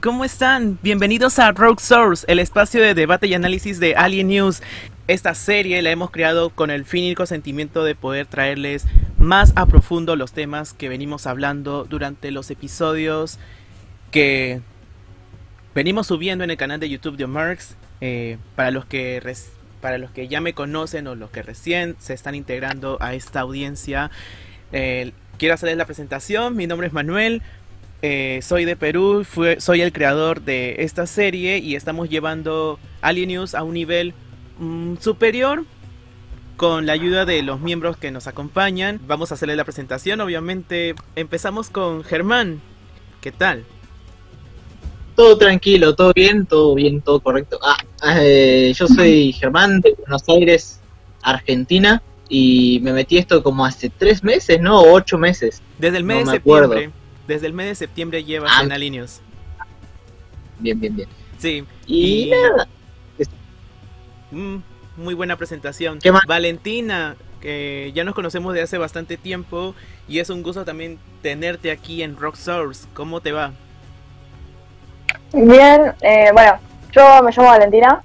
¿cómo están? Bienvenidos a Rogue Source, el espacio de debate y análisis de Alien News. Esta serie la hemos creado con el fin y consentimiento de poder traerles más a profundo los temas que venimos hablando durante los episodios que venimos subiendo en el canal de YouTube de Omarx. Eh, para los que para los que ya me conocen o los que recién se están integrando a esta audiencia, eh, quiero hacerles la presentación. Mi nombre es Manuel. Eh, soy de Perú, soy el creador de esta serie y estamos llevando Alien News a un nivel mm, superior con la ayuda de los miembros que nos acompañan. Vamos a hacerle la presentación, obviamente. Empezamos con Germán. ¿Qué tal? Todo tranquilo, todo bien, todo bien, todo correcto. Ah, eh, yo soy Germán de Buenos Aires, Argentina, y me metí esto como hace tres meses, ¿no? O ocho meses. Desde el mes de septiembre. Desde el mes de septiembre llevas ah. en Alinios. Bien, bien, bien. Sí. Y, nada. Mm, muy buena presentación. ¿Qué más? Valentina, que ya nos conocemos de hace bastante tiempo y es un gusto también tenerte aquí en Rock Source. ¿Cómo te va? Bien, eh, bueno, yo me llamo Valentina,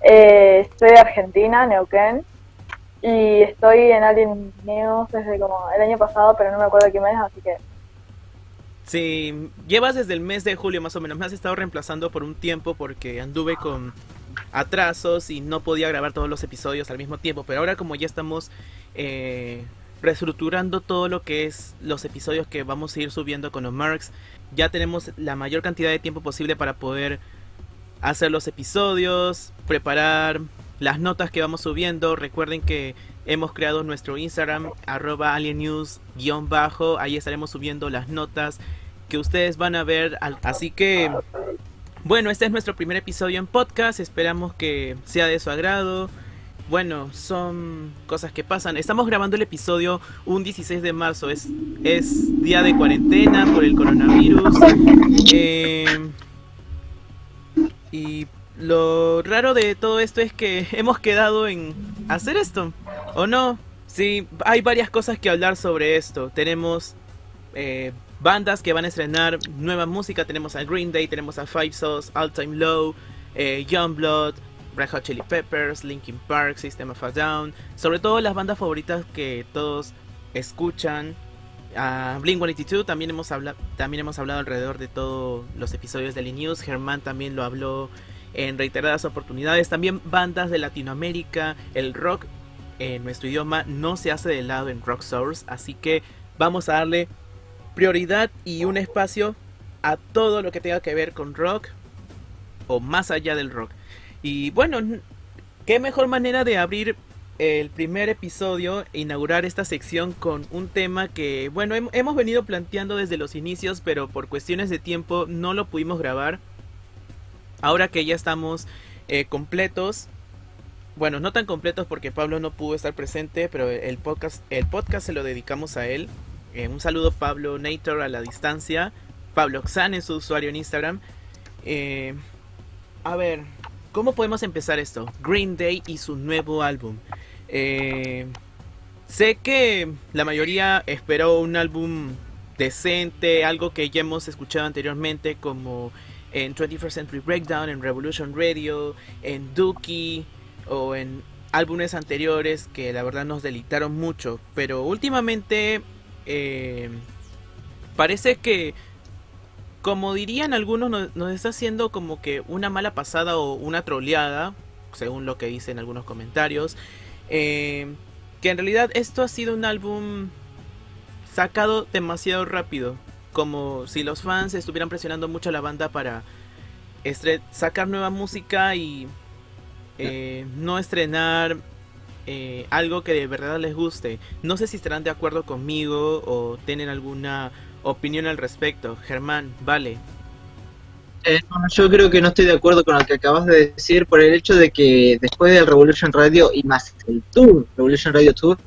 eh, soy de Argentina, Neuquén, y estoy en Alien News desde como el año pasado, pero no me acuerdo qué mes, así que Sí, llevas desde el mes de julio más o menos. Me has estado reemplazando por un tiempo porque anduve con atrasos y no podía grabar todos los episodios al mismo tiempo. Pero ahora como ya estamos eh, reestructurando todo lo que es los episodios que vamos a ir subiendo con los Marks, ya tenemos la mayor cantidad de tiempo posible para poder hacer los episodios, preparar las notas que vamos subiendo. Recuerden que hemos creado nuestro Instagram, arroba aliennews-bajo. Ahí estaremos subiendo las notas que ustedes van a ver. Así que, bueno, este es nuestro primer episodio en podcast. Esperamos que sea de su agrado. Bueno, son cosas que pasan. Estamos grabando el episodio un 16 de marzo. Es, es día de cuarentena por el coronavirus. Eh, y lo raro de todo esto es que hemos quedado en hacer esto, ¿o no? Sí, hay varias cosas que hablar sobre esto. Tenemos eh, bandas que van a estrenar nueva música. Tenemos a Green Day, tenemos a Five Souls, All Time Low, eh, Youngblood, Red Hot Chili Peppers, Linkin Park, System of a Down. Sobre todo las bandas favoritas que todos escuchan. A Blink 182 también hemos, hablado, también hemos hablado alrededor de todos los episodios de News. Germán también lo habló en reiteradas oportunidades. También bandas de Latinoamérica. El rock en nuestro idioma no se hace de lado en Rock Source. Así que vamos a darle prioridad y un espacio a todo lo que tenga que ver con rock o más allá del rock. Y bueno, qué mejor manera de abrir el primer episodio e inaugurar esta sección con un tema que, bueno, hemos venido planteando desde los inicios, pero por cuestiones de tiempo no lo pudimos grabar ahora que ya estamos eh, completos, bueno, no tan completos porque Pablo no pudo estar presente, pero el podcast, el podcast se lo dedicamos a él. Eh, un saludo Pablo Nator a la distancia. Pablo Xan es su usuario en Instagram. Eh, a ver, ¿cómo podemos empezar esto? Green Day y su nuevo álbum. sé que la mayoría esperó un álbum decente, algo que ya hemos escuchado anteriormente como en 21st Century Breakdown, en Revolution Radio, en Dookie o en álbumes anteriores que la verdad nos delitaron mucho. Pero últimamente eh, parece que, como dirían algunos, nos, está haciendo como que una mala pasada o una troleada, según lo que dicen algunos comentarios. Eh, que en realidad esto ha sido un álbum sacado demasiado rápido como si los fans estuvieran presionando mucho a la banda para sacar nueva música y eh, no estrenar eh, algo que de verdad les guste. No sé si estarán de acuerdo conmigo o tienen alguna opinión al respecto. Germán, vale. Eh, yo creo que no estoy de acuerdo con lo que acabas de decir por el hecho de que después del Revolution Radio y más el tour, Revolution Radio Tour,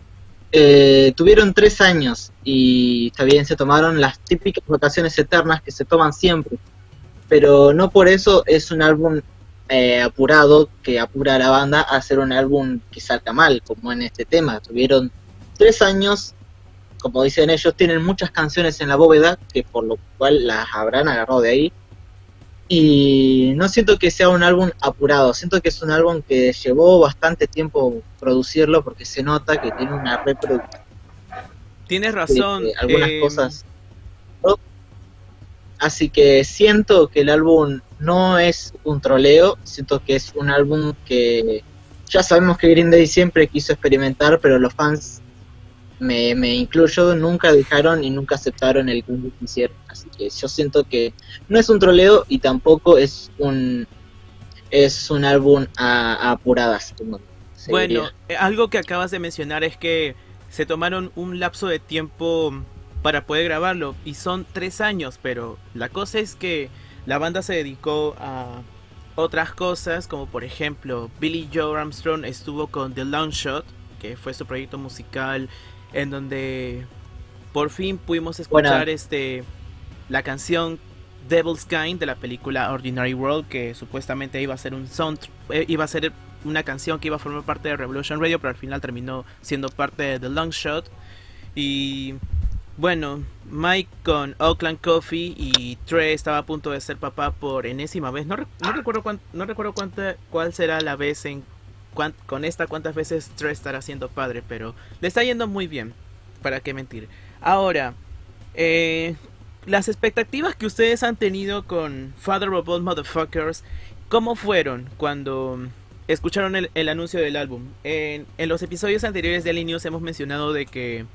eh, tuvieron tres años y está bien, se tomaron las típicas vacaciones eternas que se toman siempre, pero no por eso es un álbum eh, apurado que apura a la banda a hacer un álbum que salga mal, como en este tema. Tuvieron tres años, como dicen ellos, tienen muchas canciones en la bóveda, que por lo cual las habrán agarrado de ahí, y no siento que sea un álbum apurado, siento que es un álbum que llevó bastante tiempo producirlo porque se nota que tiene una reproducción. Tienes razón. algunas em, cosas. Así que siento que el álbum no es un troleo, siento que es un álbum que ya sabemos que Green Day siempre quiso experimentar, pero los fans, me, me incluyo, nunca dejaron y nunca aceptaron el que hicieron. Así que yo siento que no es un troleo y tampoco es un es un álbum a, apuradas. Bueno, eh, algo que acabas de mencionar es que se tomaron un lapso de tiempo para poder grabarlo y son tres años, pero la cosa es que la banda se dedicó a otras cosas, como por ejemplo Billy Joe Armstrong estuvo con The Long Shot, que fue su proyecto musical en donde por fin pudimos escuchar este la canción Devil's Kind de la película Ordinary World que supuestamente iba a ser un sound eh, iba a ser una canción que iba a formar parte de Revolution Radio, pero al final terminó siendo parte de The Long Shot. Y bueno, Mike con Oakland Coffee y Trey estaba a punto de ser papá por enésima vez. No, recuerdo, no recuerdo cuánta, cuál será la vez en con esta cuántas veces Trey estará siendo padre, pero le está yendo muy bien. ¿Para qué mentir? Ahora, eh, las expectativas que ustedes han tenido con Father All Motherfuckers, ¿cómo fueron cuando escucharon el, anuncio del álbum? En, en, los episodios anteriores de Alien hemos mencionado de que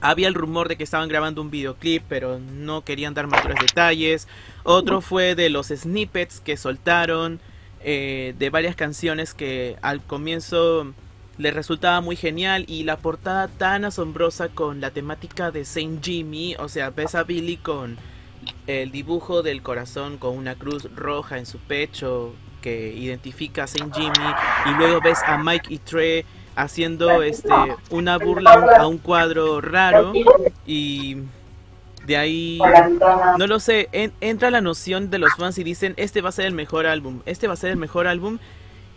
había el rumor de que estaban grabando un videoclip, pero no querían dar mayores detalles. Otro fue de los snippets que soltaron eh, de varias canciones que al comienzo les resultaba muy genial y la portada tan asombrosa con la temática de Saint Jimmy, o sea, ves a Billy con el dibujo del corazón con una cruz roja en su pecho que identifica a Saint Jimmy y luego ves a Mike y Trey haciendo este una burla a un cuadro raro y de ahí no lo sé entra la noción de los fans y dicen este va a ser el mejor álbum este va a ser el mejor álbum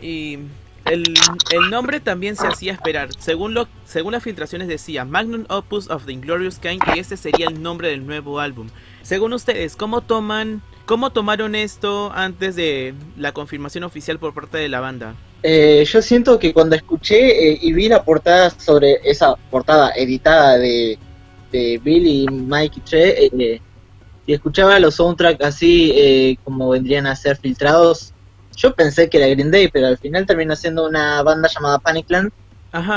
y el, el nombre también se hacía esperar. Según lo según las filtraciones decía Magnum Opus of the Inglorious Kind y este sería el nombre del nuevo álbum. Según ustedes cómo toman cómo tomaron esto antes de la confirmación oficial por parte de la banda eh, yo siento que cuando escuché eh, y vi la portada sobre esa portada editada de, de Billy, Mike y Trey, eh, y escuchaba los soundtracks así como vendrían a ser filtrados, yo pensé que era Green Day, pero al final terminó siendo una banda llamada Panicland,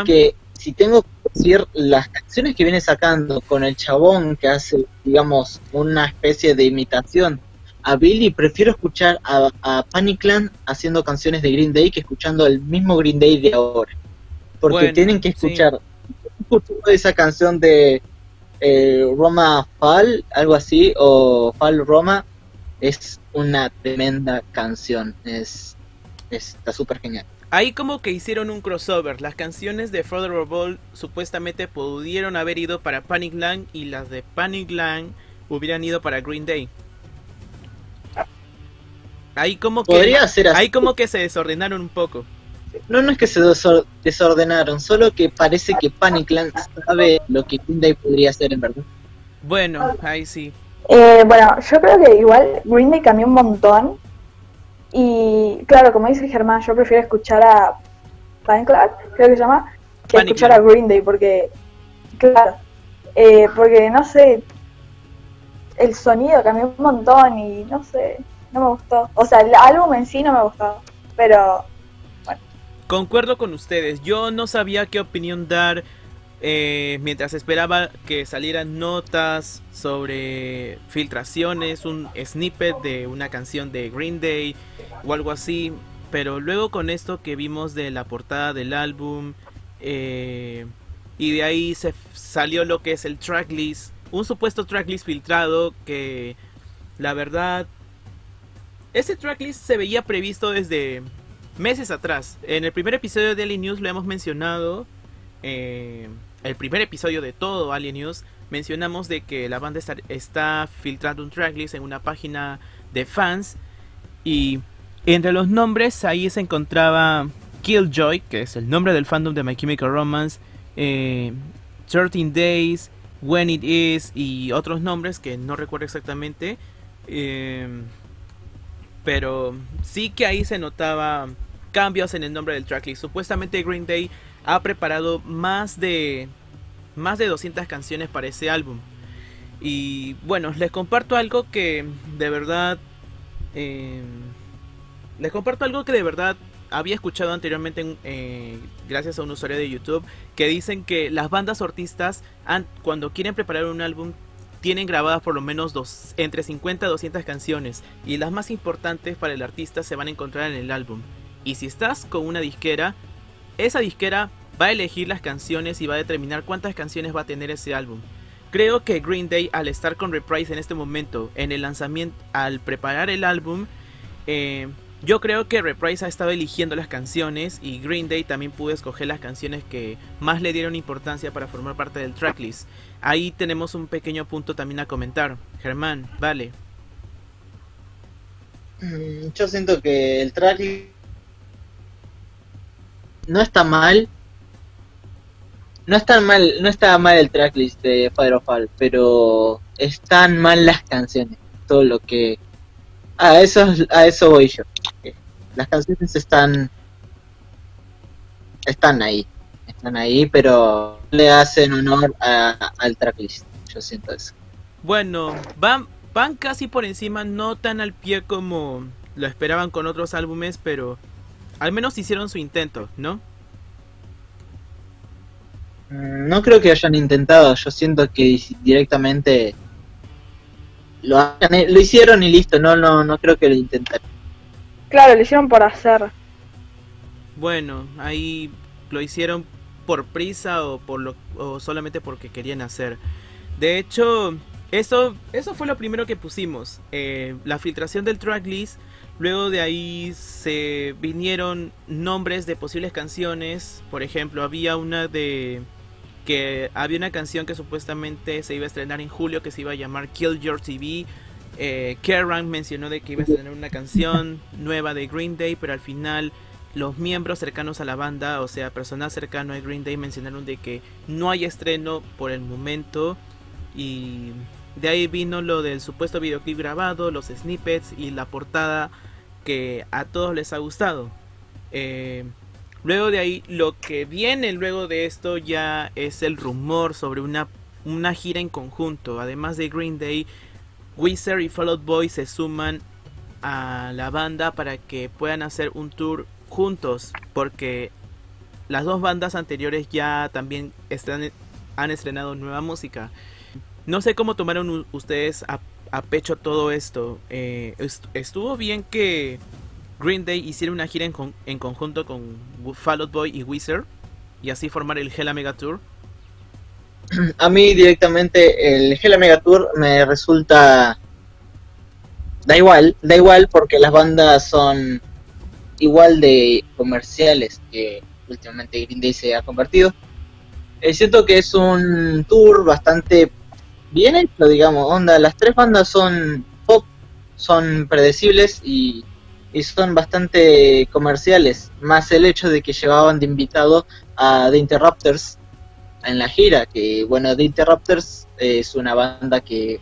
que si tengo que decir las canciones que viene sacando con el chabón que hace, digamos, una especie de imitación a Billy, prefiero escuchar a, a Panicland haciendo canciones de Green Day que escuchando el mismo Green Day de ahora. Porque tienen que escuchar esa canción de eh, Roma Fall, algo así, o Fall Roma, es una tremenda canción. Es, está súper genial. Ahí como que hicieron un crossover. Las canciones de Father of All supuestamente pudieron haber ido para Panic Land y las de Panic Land hubieran ido para Green Day. Ahí como que Ahí como que se desordenaron un poco. No, no es que se desordenaron, solo que parece que Panicland sabe lo que Green Day podría hacer en verdad. Bueno, ahí sí. Eh, bueno, yo creo que igual Green Day cambió un montón. Y claro, como dice Germán, yo prefiero escuchar a Panicland, creo que se llama, que escuchar a Green Day, porque, claro, eh, porque no sé, el sonido cambió un montón y no sé, no me gustó. O sea, el álbum en sí no me gustó, pero bueno. Concuerdo con ustedes, yo no sabía qué opinión dar eh, mientras esperaba que salieran notas sobre filtraciones, un snippet de una canción de Green Day o algo así. Pero luego con esto que vimos de la portada del álbum eh, y de ahí se salió lo que es el tracklist, un supuesto tracklist filtrado que la verdad ese tracklist se veía previsto desde meses atrás. En el primer episodio de Alien News lo hemos mencionado. Eh, el primer episodio de todo Alien News mencionamos de que la banda está, filtrando un tracklist en una página de fans y entre los nombres ahí se encontraba Killjoy, que es el nombre del fandom de My Chemical Romance, 13 eh, Days, When It Is y otros nombres que no recuerdo exactamente. Eh, pero sí que ahí se notaba cambios en el nombre del tracklist. Supuestamente Green Day ha preparado más de más de 200 canciones para ese álbum. Y bueno, les comparto algo que de verdad eh, les comparto algo que de verdad había escuchado anteriormente eh, gracias a un usuario de YouTube que dicen que las bandas artistas cuando quieren preparar un álbum tienen grabadas por lo menos dos, entre 50 y 200 canciones y las más importantes para el artista se van a encontrar en el álbum. Y si estás con una disquera, esa disquera va a elegir las canciones y va a determinar cuántas canciones va a tener ese álbum. Creo que Green Day al estar con Reprise en este momento, en el lanzamiento, al preparar el álbum, eh, yo creo que Reprise ha estado eligiendo las canciones y Green Day también pudo escoger las canciones que más le dieron importancia para formar parte del tracklist. Ahí tenemos un pequeño punto también a comentar. Germán, vale. Mm, yo siento que el tracklist no está mal. No está mal, no está mal el tracklist de Fire of All, pero están mal las canciones. Todo lo que a eso, a eso voy yo. Las canciones están están ahí, están ahí, pero le hacen honor al tracklist. Yo siento eso. Bueno, van van casi por encima, no tan al pie como lo esperaban con otros álbumes, pero al menos hicieron su intento, ¿no? Mm, no creo que hayan intentado, yo siento que directamente lo, lo hicieron y listo, no, no, no creo que lo intentaron. Claro, lo hicieron por hacer. Bueno, ahí lo hicieron por prisa o por lo o solamente porque querían hacer. De hecho, eso eso fue lo primero que pusimos, eh, la filtración del tracklist. Luego de ahí se vinieron nombres de posibles canciones. Por ejemplo, había una de que había una canción que supuestamente se iba a estrenar en julio que se iba a llamar Kill Your TV. Eh, Kerrang mencionó de que iba a estrenar una canción nueva de Green Day, pero al final los miembros cercanos a la banda, o sea, personal cercano a Green Day, mencionaron de que no hay estreno por el momento. Y de ahí vino lo del supuesto videoclip grabado, los snippets y la portada que a todos les ha gustado. Eh, Luego de ahí, lo que viene luego de esto ya es el rumor sobre una, una gira en conjunto. Además de Green Day, Wizard y Fall Out Boy se suman a la banda para que puedan hacer un tour juntos. Porque las dos bandas anteriores ya también están, han estrenado nueva música. No sé cómo tomaron ustedes a, pecho todo esto. Eh, estuvo bien que Green Day hicieron una gira en, conjunto con Fall Out Boy y Wizard y así formar el Hella Mega Tour? A mí directamente el Hella Mega Tour me resulta da igual, da igual porque las bandas son igual de comerciales que últimamente Green Day se ha convertido. Eh, siento que es un tour bastante bien hecho, digamos, onda, las tres bandas son pop, son predecibles y y son bastante comerciales, más el hecho de que llevaban de invitado a The Interrupters en la gira, que bueno, The Interrupters es una banda que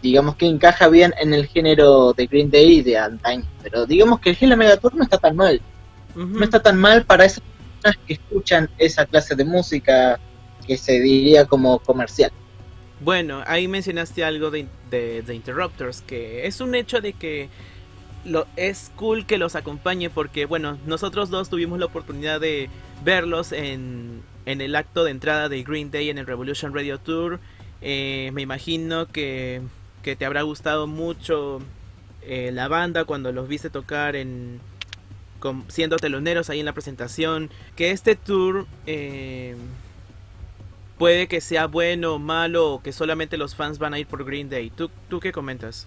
digamos que encaja bien en el género de Green Day y de antaño, pero digamos que el Hell Mega Tour no está tan mal, no está tan mal para esas personas que escuchan esa clase de música que se diría como comercial. Bueno, ahí mencionaste algo de, de The Interrupters, que es un hecho de que lo, es cool que los acompañe porque, bueno, nosotros dos tuvimos la oportunidad de verlos en, en el acto de entrada de Green Day en el Revolution Radio Tour. Eh, me imagino que, que, te habrá gustado mucho eh, la banda cuando los viste tocar en siendo teloneros ahí en la presentación. Que este tour eh, puede que sea bueno o malo o que solamente los fans van a ir por Green Day. ¿Tú, tú qué comentas?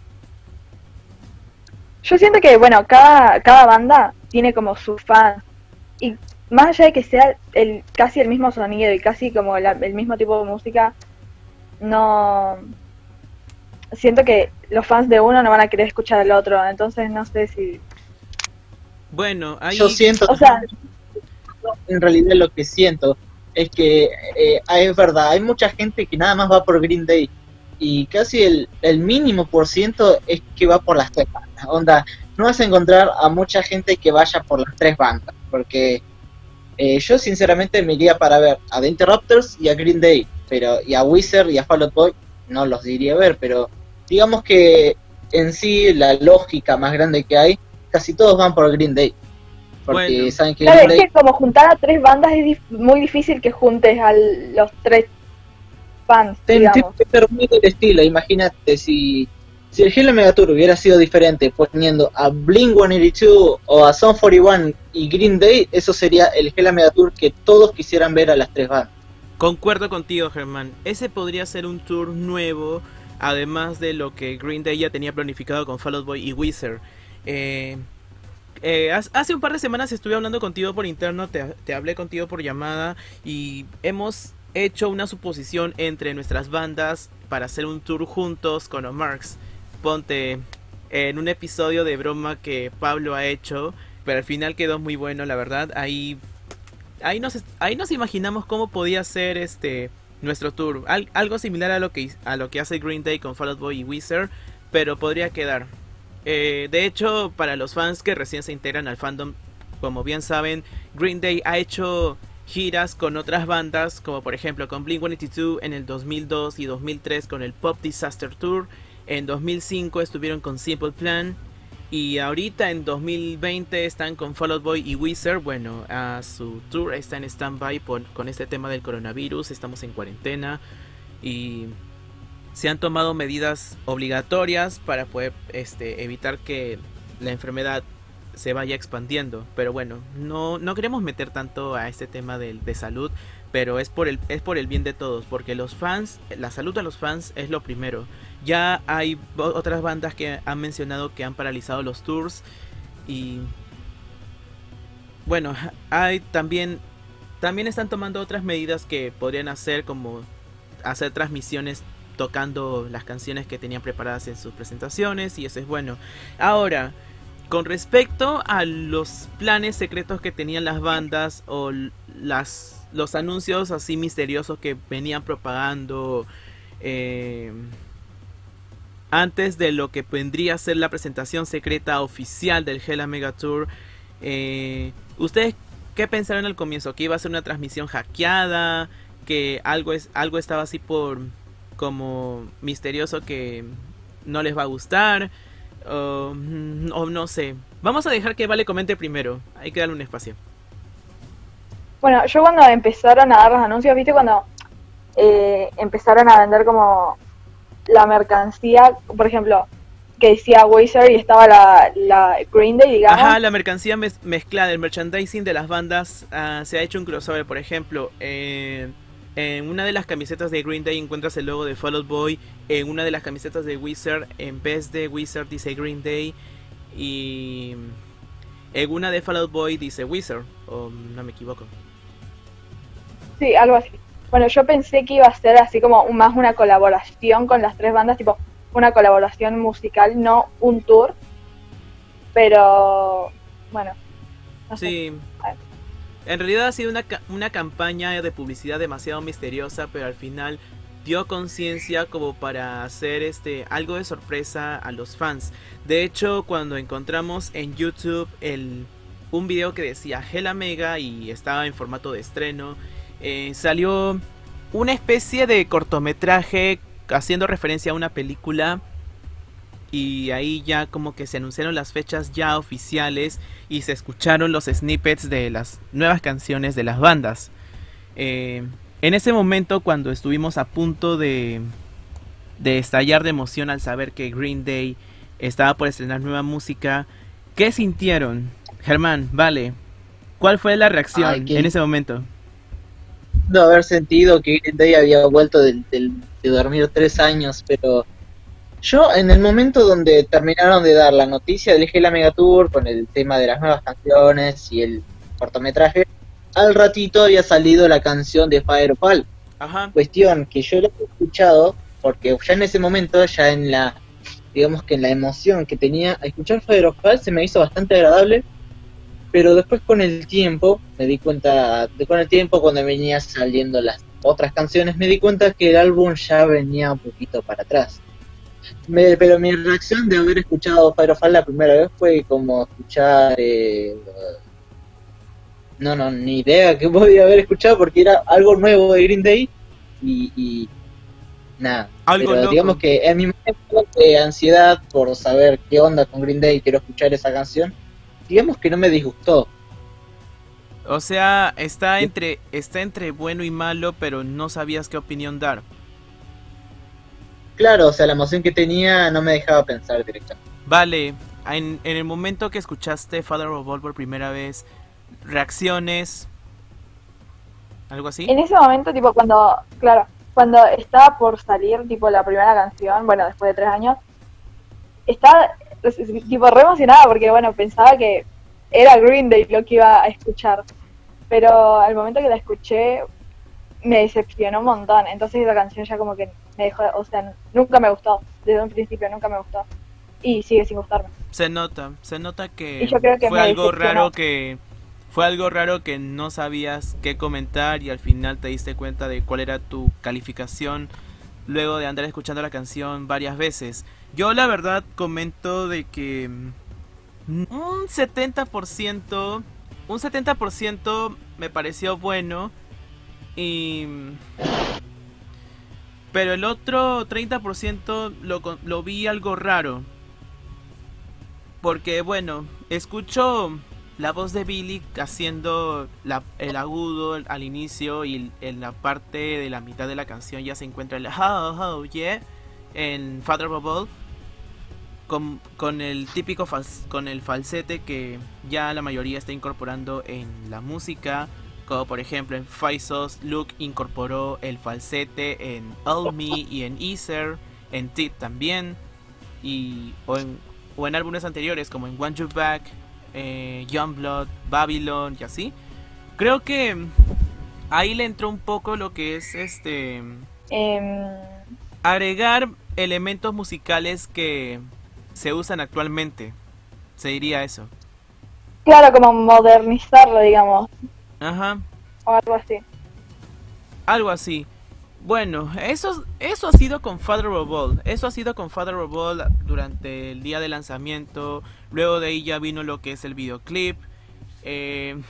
Yo siento que, bueno, cada, cada banda tiene como su fan. Y más allá de que sea el, casi el mismo sonido y casi como el mismo tipo de música, no. Siento que los fans de uno no van a querer escuchar al otro. Entonces no sé si. Bueno, ahí. Yo siento. O sea, en realidad lo que siento es que eh, es verdad, hay mucha gente que nada más va por Green Day y casi el, el mínimo por ciento es que va por las tres bandas. Onda, no vas a encontrar a mucha gente que vaya por las tres bandas, porque eh, yo sinceramente me iría para ver a The Interrupters y a Green Day, pero y a Wizard y a Fall Out Boy no los diría ver, pero digamos que en sí la lógica más grande que hay, casi todos van por Green Day. Porque saben que, claro, es que como juntar a tres bandas es muy difícil que juntes a los tres fans. Ser muy del estilo, imagínate si si el Halo Megatour hubiera sido diferente, poniendo a Blink 182 o a Son 41 y Green Day, eso sería el Halo Megatour que todos quisieran ver a las tres bandas. Concuerdo contigo, Germán. Ese podría ser un tour nuevo, además de lo que Green Day ya tenía planificado con Fall Out Boy y Wizard. Eh, eh, hace un par de semanas estuve hablando contigo por interno, te, te hablé contigo por llamada y hemos hecho una suposición entre nuestras bandas para hacer un tour juntos con O'Marks ponte en un episodio de broma que Pablo ha hecho, pero al final quedó muy bueno, la verdad. Ahí ahí nos ahí nos imaginamos cómo podía ser este nuestro tour, algo similar a lo que a lo que hace Green Day con Fall Out Boy y Wizard, pero podría quedar. Eh, de hecho, para los fans que recién se integran al fandom, como bien saben, Green Day ha hecho giras con otras bandas, como por ejemplo con Blink 182 en el 2002 y 2003 con el Pop Disaster Tour en 2005 estuvieron con Simple Plan. Y ahorita en 2020 están con Fall Out Boy y Wizard. Bueno, a su tour está en stand-by con este tema del coronavirus. Estamos en cuarentena. Y se han tomado medidas obligatorias para poder este, evitar que la enfermedad se vaya expandiendo. Pero bueno, no, no queremos meter tanto a este tema de, de salud pero es por el es por el bien de todos, porque los fans, la salud de los fans es lo primero. Ya hay otras bandas que han mencionado que han paralizado los tours y bueno, hay también también están tomando otras medidas que podrían hacer como hacer transmisiones tocando las canciones que tenían preparadas en sus presentaciones y eso es bueno. Ahora, con respecto a los planes secretos que tenían las bandas o las los anuncios así misteriosos que venían propagando eh, antes de lo que vendría a ser la presentación secreta oficial del Hella Mega Tour. Eh, ¿Ustedes qué pensaron al comienzo? ¿Que iba a ser una transmisión hackeada? ¿Que algo, es, algo estaba así por como misterioso que no les va a gustar? O no sé. Vamos a dejar que Vale comente primero. Hay que darle un espacio. Bueno, yo cuando empezaron a dar los anuncios, viste, cuando eh, empezaron a vender como la mercancía, por ejemplo, que decía Wizard y estaba la, la Green Day, digamos. Ajá, la mercancía mezclada, el merchandising de las bandas uh, se ha hecho un crossover, por ejemplo, eh, en una de las camisetas de Green Day encuentras el logo de Fall Out Boy, en una de las camisetas de Wizard, en vez de Wizard dice Green Day, y en una de Fall Out Boy dice Wizard, o no me equivoco. Sí, algo así. Bueno, yo pensé que iba a ser así como más una colaboración con las tres bandas, tipo una colaboración musical, no un tour. Pero, bueno. sí. En realidad ha sido una, una campaña de publicidad demasiado misteriosa, pero al final dio conciencia como para hacer este algo de sorpresa a los fans. De hecho, cuando encontramos en YouTube el un video que decía Hella Mega y estaba en formato de estreno eh, salió una especie de cortometraje haciendo referencia a una película y ahí ya como que se anunciaron las fechas ya oficiales y se escucharon los snippets de las nuevas canciones de las bandas. Eh, en ese momento cuando estuvimos a punto de, de estallar de emoción al saber que Green Day estaba por estrenar nueva música, ¿qué sintieron? Germán, vale, ¿cuál fue la reacción en ese momento? haber sentido que Green Day había vuelto de, dormir tres años, pero yo en el momento donde terminaron de dar la noticia del la Mega Tour con el tema de las nuevas canciones y el cortometraje, al ratito había salido la canción de Firefall. Ajá. Cuestión que yo lo he escuchado porque ya en ese momento, ya en la, digamos que en la emoción que tenía a escuchar Firefall se me hizo bastante agradable pero después con el tiempo me di cuenta, de con el tiempo cuando venía saliendo las otras canciones, me di cuenta que el álbum ya venía un poquito para atrás. Pero mi reacción de haber escuchado Fire of la primera vez fue como escuchar... Eh, no, no, ni idea que podía haber escuchado porque era algo nuevo de Green Day y, nada. pero digamos que en mi momento de ansiedad por saber qué onda con Green Day quiero escuchar esa canción, digamos que no me disgustó. O sea, está entre está entre bueno y malo, pero no sabías qué opinión dar. Claro, o sea, la emoción que tenía no me dejaba pensar directamente. Vale, en, en el momento que escuchaste Father of All por primera vez, reacciones, algo así. En ese momento, tipo, cuando, claro, cuando estaba por salir, tipo, la primera canción, bueno, después de tres años, estaba, tipo, re emocionada porque, bueno, pensaba que era Green Day lo que iba a escuchar. Pero al momento que la escuché, me decepcionó un montón. Entonces esa canción ya como que me dejó, o sea, nunca me gustó. Desde un principio nunca me gustó. Y sigue sin gustarme. Se nota, se nota que, fue algo raro que fue algo raro que no sabías qué comentar y al final te diste cuenta de cuál era tu calificación luego de andar escuchando la canción varias veces. Yo la verdad comento de que un 70%, un 70% me pareció bueno y pero el otro 30% lo, vi algo raro. Porque bueno, escucho la voz de Billy haciendo el agudo al inicio y en la parte de la mitad de la canción ya se encuentra el oh, oh yeah en Father Bubble con, con el típico con el falsete que ya la mayoría está incorporando en la música como por ejemplo en Faisos Luke incorporó el falsete en All Me y en Ether en Tit también y o en, o en álbumes anteriores como en One You Back eh, Youngblood, Babylon y así. Creo que ahí le entró un poco lo que es este em. agregar elementos musicales que se usan actualmente. Se diría eso. Claro, como modernizarlo, digamos. Ajá. O algo así. Algo así. Bueno, eso, eso ha sido con Father of All. Eso ha sido con Father of All durante el día de lanzamiento. Luego de ahí ya vino lo que es el videoclip. Eh,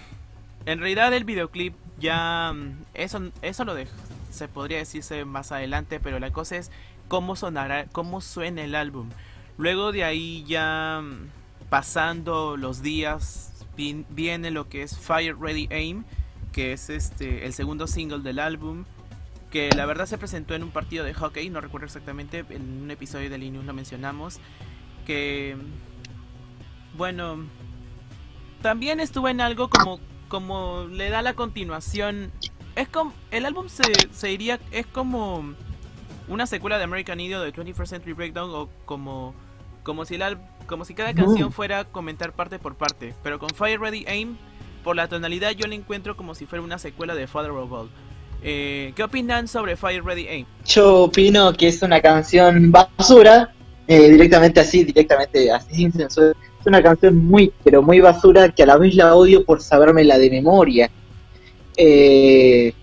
en realidad el videoclip ya... Mm, eso, eso lo dejo. Se podría decirse más adelante, pero la cosa es cómo sonará, cómo suena el álbum. Luego de ahí ya mm, pasando los días viene lo que es Fire Ready Aim, que es este el segundo single del álbum que la verdad se presentó en un partido de hockey, no recuerdo exactamente, en un episodio de Linux lo mencionamos, que bueno, también estuvo en algo como como le da la continuación, es como el álbum se, se iría es como una secuela de American Idiot de 21st Century Breakdown o como como si el como si cada canción fuera comentar parte por parte, pero con Fire Ready Aim por la tonalidad yo le encuentro como si fuera una secuela de Father of All. Eh, ¿Qué opinan sobre Fire Ready Aim? Yo opino que es una canción basura, eh, directamente así, directamente así sin censura. Es una canción muy, pero muy basura que a la vez la odio por saberme la de memoria. Eh,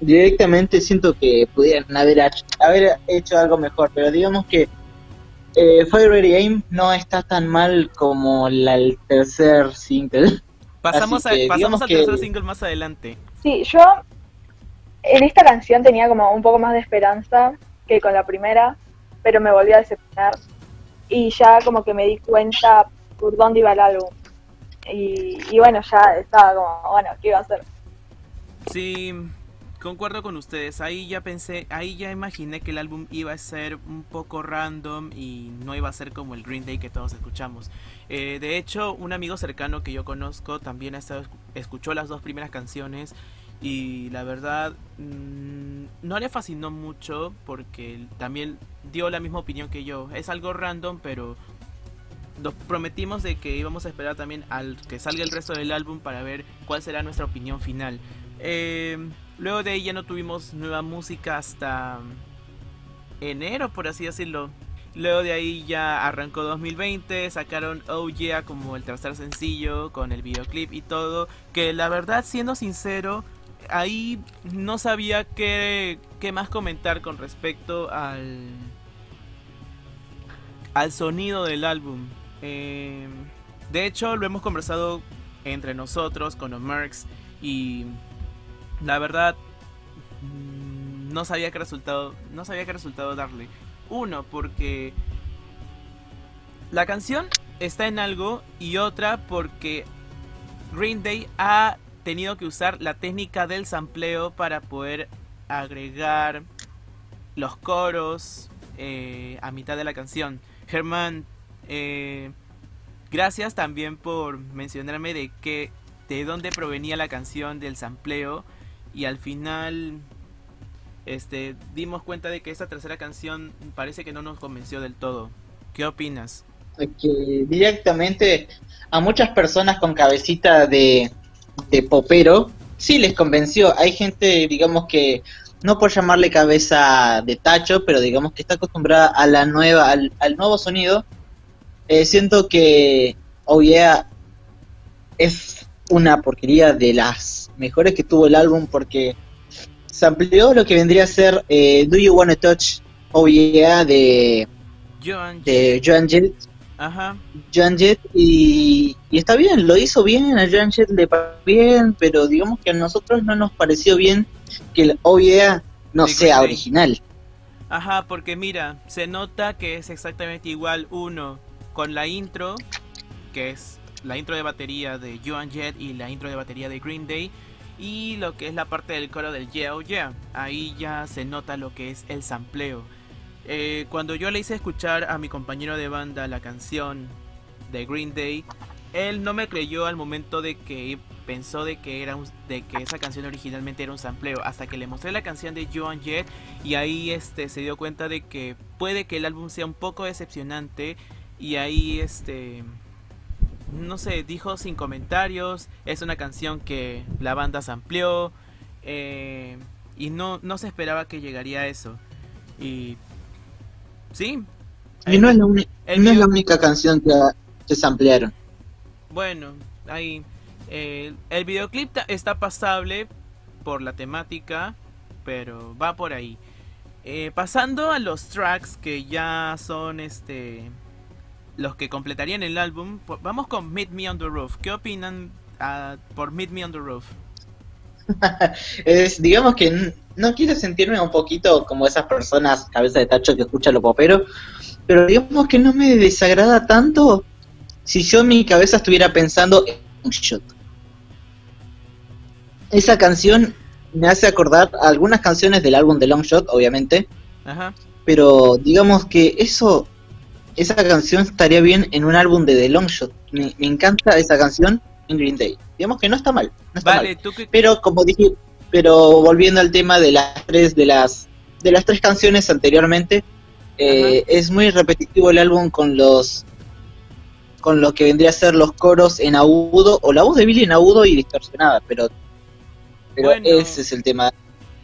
directamente siento que pudieran haber, haber hecho algo mejor, pero digamos que Fire Ready Aim no está tan mal como la, el tercer single. Pasamos, a, pasamos al tercer single más adelante. Sí, yo en esta canción tenía como un poco más de esperanza que con la primera, pero me volvió a decepcionar. Y ya como que me di cuenta por dónde iba el álbum. Y, bueno, ya estaba como, bueno, ¿qué iba a hacer? Sí, concuerdo con ustedes. Ahí ya pensé, ahí ya imaginé que el álbum iba a ser un poco random y no iba a ser como el Green Day que todos escuchamos. Eh, de hecho, un amigo cercano que yo conozco también escuchó las dos primeras canciones y la verdad mm, no le fascinó mucho porque también dio la misma opinión que yo. Es algo random, pero nos prometimos de que íbamos a esperar también al que salga el resto del álbum para ver cuál será nuestra opinión final. Eh, luego de ahí ya no tuvimos nueva música hasta enero, por así decirlo. Luego de ahí ya arrancó 2020, sacaron Oh Yeah como el tercer sencillo con el videoclip y todo. Que la verdad, siendo sincero, ahí no sabía qué, qué más comentar con respecto al al sonido del álbum. Eh, de hecho, lo hemos conversado entre nosotros con los Mercs y la verdad mm, no sabía qué resultado no sabía qué resultado darle. Uno, porque la canción está en algo y otra porque Green Day ha tenido que usar la técnica del sampleo para poder agregar los coros eh, a mitad de la canción. Germán, eh, gracias también por mencionarme de que de dónde provenía la canción del sampleo y al final este dimos cuenta de que esa tercera canción parece que no nos convenció del todo. ¿Qué opinas? Que directamente a muchas personas con cabecita de, de popero sí les convenció. Hay gente, digamos que no por llamarle cabeza de tacho, pero digamos que está acostumbrada a la nueva, al, nuevo sonido. Eh, siento que Oh Yeah es una porquería de las mejores que tuvo el álbum porque se amplió lo que vendría a ser eh, Do You Wanna Touch Yeah de Joan, de Joan Jett. Ajá. Joan Jett y, y, está bien, lo hizo bien, a Joan Jett le parece bien, pero digamos que a nosotros no nos pareció bien que el Oh no sea original. Ajá, porque mira, se nota que es exactamente igual uno con la intro, que es la intro de batería de Joan Jett y la intro de batería de Green Day, y lo que es la parte del coro del Yeah Oh Yeah. Ahí ya se nota lo que es el sampleo. Eh, cuando yo le hice escuchar a mi compañero de banda la canción de Green Day, él no me creyó al momento de que pensó de que era de que esa canción originalmente era un sampleo hasta que le mostré la canción de Joan Jett y ahí este se dio cuenta de que puede que el álbum sea un poco decepcionante y ahí este no sé dijo sin comentarios es una canción que la banda sampleó eh, y no no se esperaba que llegaría a eso. Y sí. Y no es la, no es la única canción que, se samplearon bueno ahí el videoclip está pasable por la temática, pero va por ahí. Eh, pasando a los tracks que ya son este los que completarían el álbum, vamos con Meet Me on the Roof. ¿Qué opinan ah, por Meet Me on the Roof? es, digamos que no quiero sentirme un poquito como esas personas cabeza de tacho que escuchan lo popero, pero digamos que no me desagrada tanto si yo en mi cabeza estuviera pensando en un shot esa canción me hace acordar algunas canciones del álbum de Long Shot, obviamente. Ajá. Pero digamos que eso, esa canción estaría bien en un álbum de The Long Shot. Me, encanta esa canción en Green Day. Digamos que no está mal. No está mal. Pero como dije, pero volviendo al tema de las tres, de las, de las tres canciones anteriormente, eh, es muy repetitivo el álbum con los con lo que vendría a ser los coros en agudo o la voz de Billy en agudo y distorsionada, pero pero ese es el tema.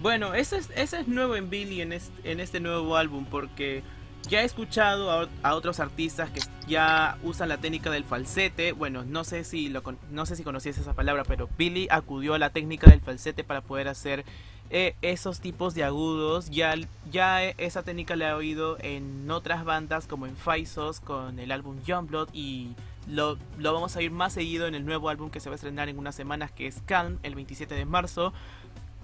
Bueno, ese es, ese es nuevo en Billy en este, en este nuevo álbum porque ya he escuchado a, otros artistas que ya usan la técnica del falsete. Bueno, no sé si lo no sé si conocías esa palabra, pero Billy acudió a la técnica del falsete para poder hacer eh, esos tipos de agudos. Ya, ya esa técnica la he oído en otras bandas como en Faisos con el álbum Youngblood y lo, vamos a ir más seguido en el nuevo álbum que se va a estrenar en unas semanas, que es Calm, el 27 de marzo.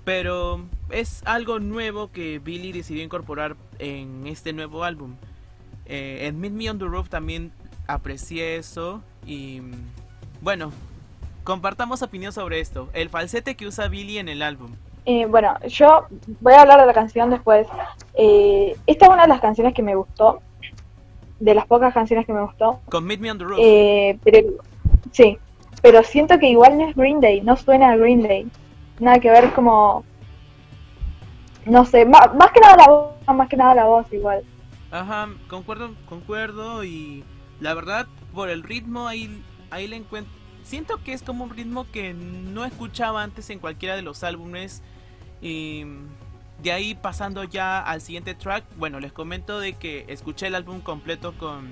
Pero es algo nuevo que Billy decidió incorporar en este nuevo álbum. Eh, en Meet Me on the Roof también aprecié eso. Y bueno, compartamos opinión sobre esto. El falsete que usa Billy en el álbum. Eh, bueno, yo voy a hablar de la canción después. Eh, esta es una de las canciones que me gustó de las pocas canciones que me gustó. Con Meet Me on the Roof. Eh, pero, sí, pero siento que igual no es Green Day, no suena a Green Day. Nada que ver como... No sé, más, que nada la voz, más que nada la voz igual. Ajá, concuerdo, concuerdo y la verdad por el ritmo ahí, ahí le encuentro... Siento que es como un ritmo que no escuchaba antes en cualquiera de los álbumes y de ahí pasando ya al siguiente track, bueno, les comento de que escuché el álbum completo con,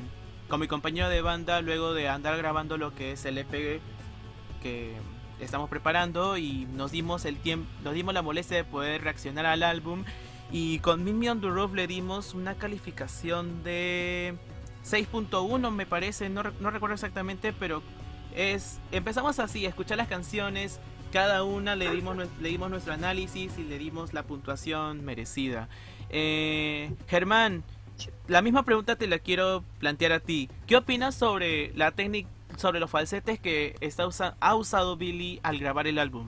con mi compañero de banda luego de andar grabando lo que es el EP que estamos preparando y nos dimos el tiempo, nos dimos la molestia de poder reaccionar al álbum y con Mimi on the Roof le dimos una calificación de 6.1 me parece, no, no recuerdo exactamente, pero es empezamos así, a escuchar las canciones, cada una le dimos, le dimos nuestro análisis y le dimos la puntuación merecida. Eh, Germán, la misma pregunta te la quiero plantear a ti. ¿Qué opinas sobre la técnica, sobre los falsetes que está ha usado Billy al grabar el álbum?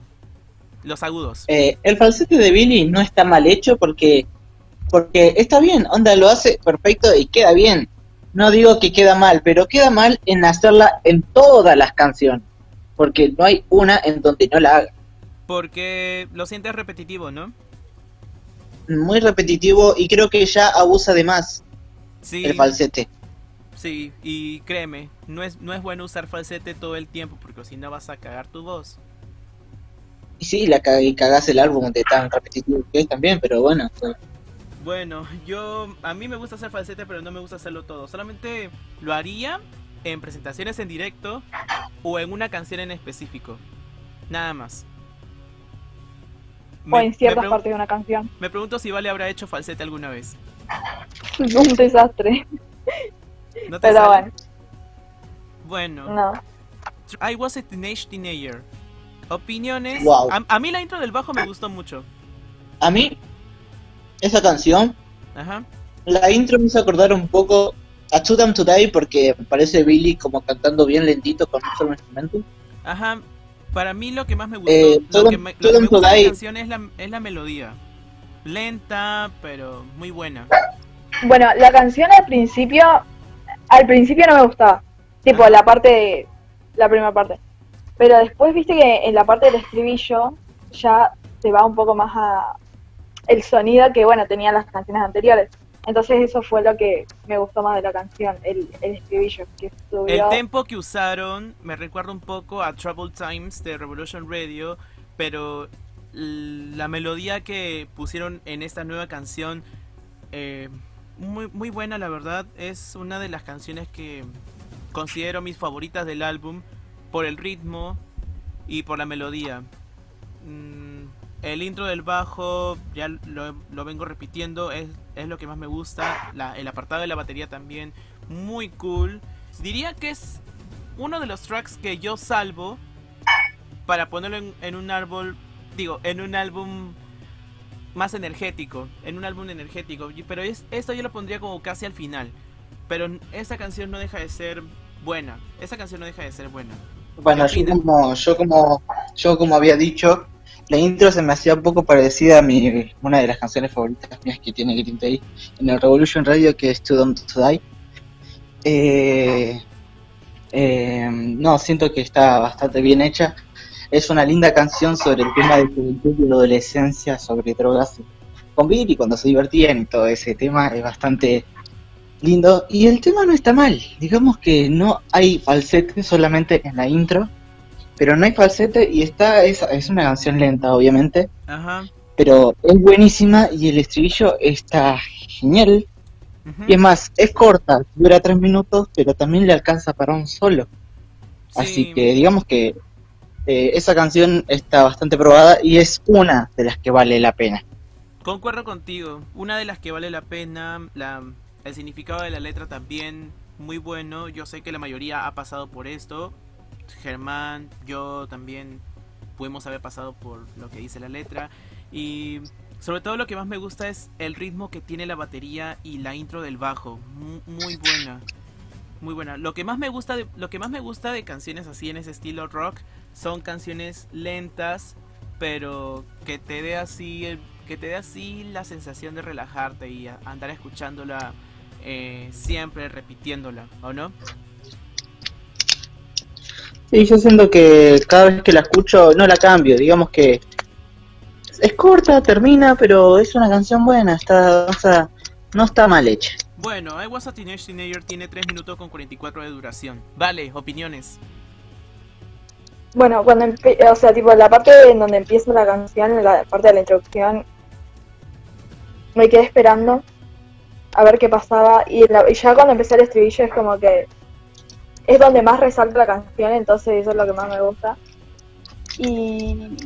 Los agudos. Eh, el falsete de Billy no está mal hecho porque, porque está bien, onda lo hace perfecto y queda bien. No digo que queda mal, pero queda mal en hacerla en todas las canciones porque no hay una en donde no la haga. Porque lo sientes repetitivo, ¿no? Muy repetitivo y creo que ya abusa de más sí, el falsete. Sí, y créeme, no es, no es bueno usar falsete todo el tiempo porque si no vas a cagar tu voz. Y sí, la y cagás el álbum de tan repetitivo que es también, pero bueno. Bueno, yo a mí me gusta hacer falsete, pero no me gusta hacerlo todo. Solamente lo haría en presentaciones en directo o en una canción en específico. Nada más. o en ciertas partes de una canción. Me pregunto si Vale habrá hecho falsete alguna vez. Un desastre. ¿No te Pero bueno. Bueno. No. I was a teenage teenager. Opiniones. A, mí la intro del bajo me gustó mucho. A mí, esa canción. Ajá. La intro me hizo acordar un poco a To Them Today porque parece Billy como cantando bien lentito con un solo instrumento. Ajá, para mí lo que más me gustó, eh, lo que me, lo que me gusta de la canción es la, es la melodía. Lenta, pero muy buena. Bueno, la canción al principio, al principio no me gustaba. Tipo, la parte, la primera parte. Pero después viste que en la parte del estribillo ya se va un poco más a el sonido que, bueno, tenían las canciones anteriores. Entonces eso fue lo que me gustó más de la canción, el, estribillo que El tempo que usaron me recuerda un poco a Troubled Times de Revolution Radio, pero la melodía que pusieron en esta nueva canción, eh, muy, muy buena la verdad, es una de las canciones que considero mis favoritas del álbum por el ritmo y por la melodía. Mm, el intro del bajo, ya lo, vengo repitiendo, es, es, lo que más me gusta. el apartado de la batería también, muy cool. Diría que es uno de los tracks que yo salvo para ponerlo en, un árbol, digo, en un álbum más energético, en un álbum energético. Pero es, esto yo lo pondría como casi al final. Pero esa canción no deja de ser buena. Esa canción no deja de ser buena. Bueno, yo como, yo como, yo como había dicho, la intro se me hacía un poco parecida a mi, una de las canciones favoritas mías que tiene Green Day en el Revolution Radio, que es To Don't To Die. Eh, eh, no, siento que está bastante bien hecha. Es una linda canción sobre el tema de juventud y la adolescencia, sobre drogas con y cuando se divertían y todo ese tema es bastante lindo. Y el tema no está mal, digamos que no hay falsete solamente en la intro pero no hay falsete y está es, es una canción lenta, obviamente. Ajá. Pero es buenísima y el estribillo está genial. Y es más, es corta, dura tres minutos, pero también le alcanza para un solo. Así que digamos que eh, esa canción está bastante probada y es una de las que vale la pena. Concuerdo contigo, una de las que vale la pena, la, el significado de la letra también muy bueno, yo sé que la mayoría ha pasado por esto, Germán, yo también pudimos haber pasado por lo que dice la letra. Y sobre todo lo que más me gusta es el ritmo que tiene la batería y la intro del bajo. Muy, buena. Muy buena. Lo que más me gusta de, lo que más me gusta de canciones así en ese estilo rock son canciones lentas, pero que te dé así que te dé así la sensación de relajarte y andar escuchándola eh, siempre repitiéndola, ¿o no? Sí, yo siento que cada vez que la escucho no la cambio, digamos que es corta, termina, pero es una canción buena, está, o sea, no está mal hecha. Bueno, I Was a Teenage Teenager tiene 3 minutos con 44 de duración. Vale, opiniones. Bueno, cuando o sea, tipo la parte en donde empieza la canción, la parte de la introducción, me quedé esperando a ver qué pasaba y, y ya cuando empecé el estribillo es como que es donde más resalta la canción, entonces eso es lo que más me gusta. Y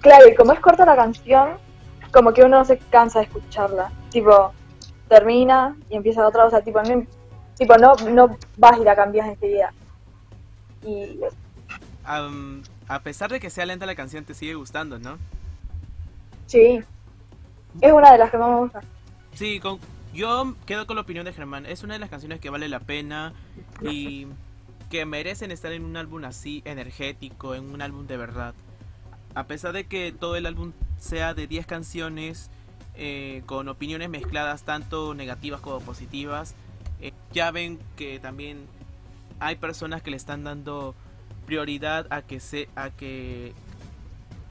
claro, y como es corta la canción, como que uno no se cansa de escucharla. Tipo, termina y empieza otra, o sea, tipo, mí Tipo, no, no vas y la cambias enseguida. Y... a pesar de que sea lenta la canción, te sigue gustando, ¿no? Sí. Es una de las que más me gusta. Sí, con, yo quedo con la opinión de Germán. Es una de las canciones que vale la pena y que merecen estar en un álbum así energético, en un álbum de verdad. A pesar de que todo el álbum sea de 10 canciones eh, con opiniones mezcladas tanto negativas como positivas, eh, ya ven que también hay personas que le están dando prioridad a que se a que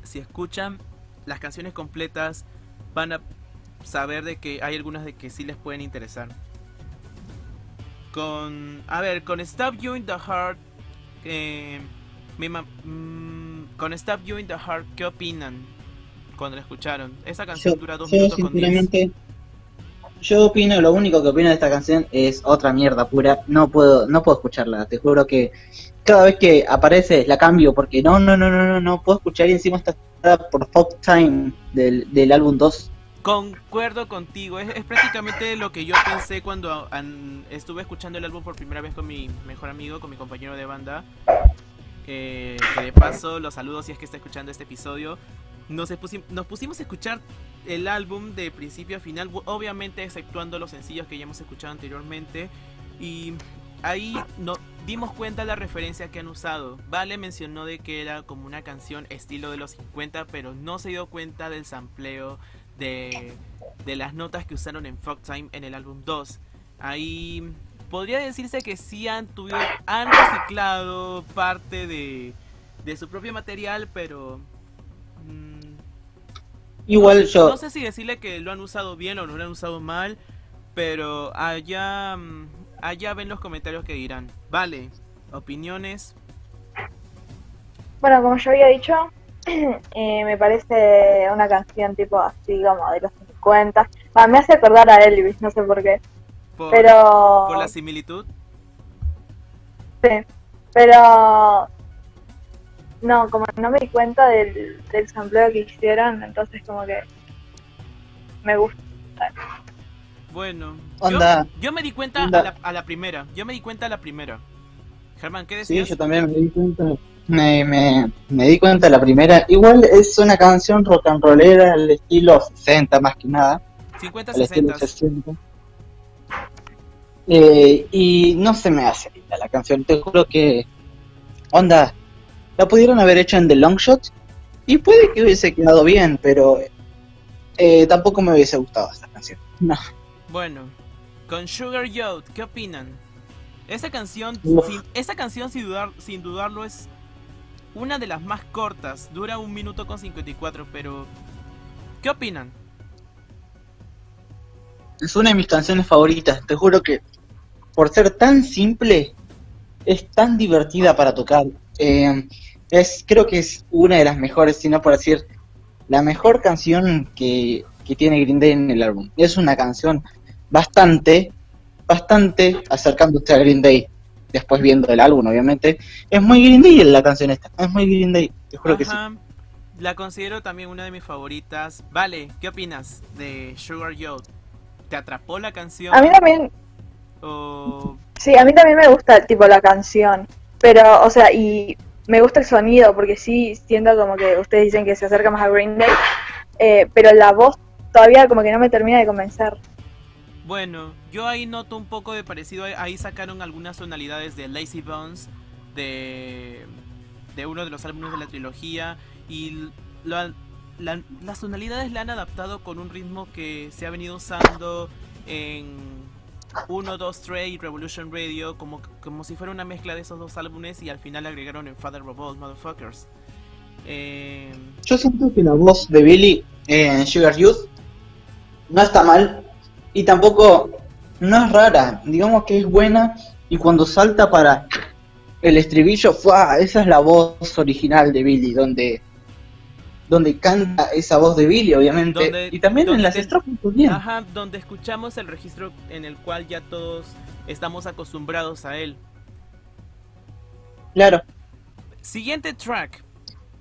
si escuchan las canciones completas van a saber de que hay algunas de que sí les pueden interesar. Con. A ver, con Stab You in the Heart. Eh, mm, con Stab You in the Heart, ¿qué opinan cuando la escucharon? Esa canción dura dos minutos con Yo opino, lo único que opino de esta canción es otra mierda pura. No puedo, no puedo escucharla. Te juro que cada vez que aparece la cambio porque no, no, no, no, no, no puedo escuchar y encima está por Folk Time del, del álbum 2 Concuerdo contigo, es, prácticamente lo que yo pensé cuando estuve escuchando el álbum por primera vez con mi mejor amigo, con mi compañero de banda. que de paso, los saludos si es que está escuchando este episodio. Nos, pusimos a escuchar el álbum de principio a final, obviamente exceptuando los sencillos que ya hemos escuchado anteriormente. Y ahí nos dimos cuenta de la referencia que han usado. Vale mencionó de que era como una canción estilo de los 50, pero no se dio cuenta del sampleo de, las notas que usaron en Fuck Time en el álbum 2. Ahí podría decirse que sí han, tuvido, han reciclado parte de, de su propio material, pero... Mm, Igual yo... No sé si decirle que lo han usado bien o no lo han usado mal, pero allá, mm, allá ven los comentarios que dirán. Vale, opiniones. Bueno, como yo había dicho, eh, me parece una canción tipo así como de los 50. me hace acordar a Elvis, no sé por qué. pero... ¿Por la similitud? Sí, pero... No, como no me di cuenta del, del sampleo que hicieron, entonces como que me gusta. Bueno, Yo, yo, me di cuenta a la, a la, primera. Yo me di cuenta a la primera. Germán, ¿qué decías? Sí, yo también me di cuenta me, me, me, di cuenta la primera. Igual es una canción rock and rollera al estilo 60 más que nada. 50, 60. Eh, y no se me hace linda la canción. Te juro que. Onda, la pudieron haber hecho en The Long Shot. Y puede que hubiese quedado bien, pero eh, tampoco me hubiese gustado esta canción. No. Bueno, con Sugar Yacht, ¿qué opinan? Esa canción, sin, esa canción sin, dudar, sin dudarlo es una de las más cortas, dura un minuto con 54, pero ¿qué opinan? Es una de mis canciones favoritas, te juro que por ser tan simple, es tan divertida para tocar. Eh, es, creo que es una de las mejores, si no por decir, la mejor canción que, que tiene Green Day en el álbum. Es una canción bastante, bastante acercándose a Green Day después viendo el álbum, obviamente, es muy Green Day la canción esta, es muy Green Day, te juro que sí. La considero también una de mis favoritas. Vale, ¿qué opinas de Sugar Yacht? ¿Te atrapó la canción? A mí también. Sí, a mí también me gusta tipo la canción, pero, o sea, y me gusta el sonido, porque sí siento como que ustedes dicen que se acerca más a Green Day, eh, pero la voz todavía como que no me termina de convencer. Bueno, yo ahí noto un poco de parecido. Ahí sacaron algunas tonalidades de Lazy Bones, de, de uno de los álbumes de la trilogía. Y las tonalidades la han adaptado con un ritmo que se ha venido usando en 1, 2, 3 y Revolution Radio, como, como si fuera una mezcla de esos dos álbumes. Y al final agregaron en Father Robot, Motherfuckers. Eh, yo siento que la voz de Billy en Sugar Youth no está mal, y tampoco no es rara, digamos que es buena y cuando salta para el estribillo, ¡fua! esa es la voz original de Billy, donde donde canta esa voz de Billy, obviamente, y también en las estrofas bien. Ajá, donde escuchamos el registro en el cual ya todos estamos acostumbrados a él. Claro. Siguiente track,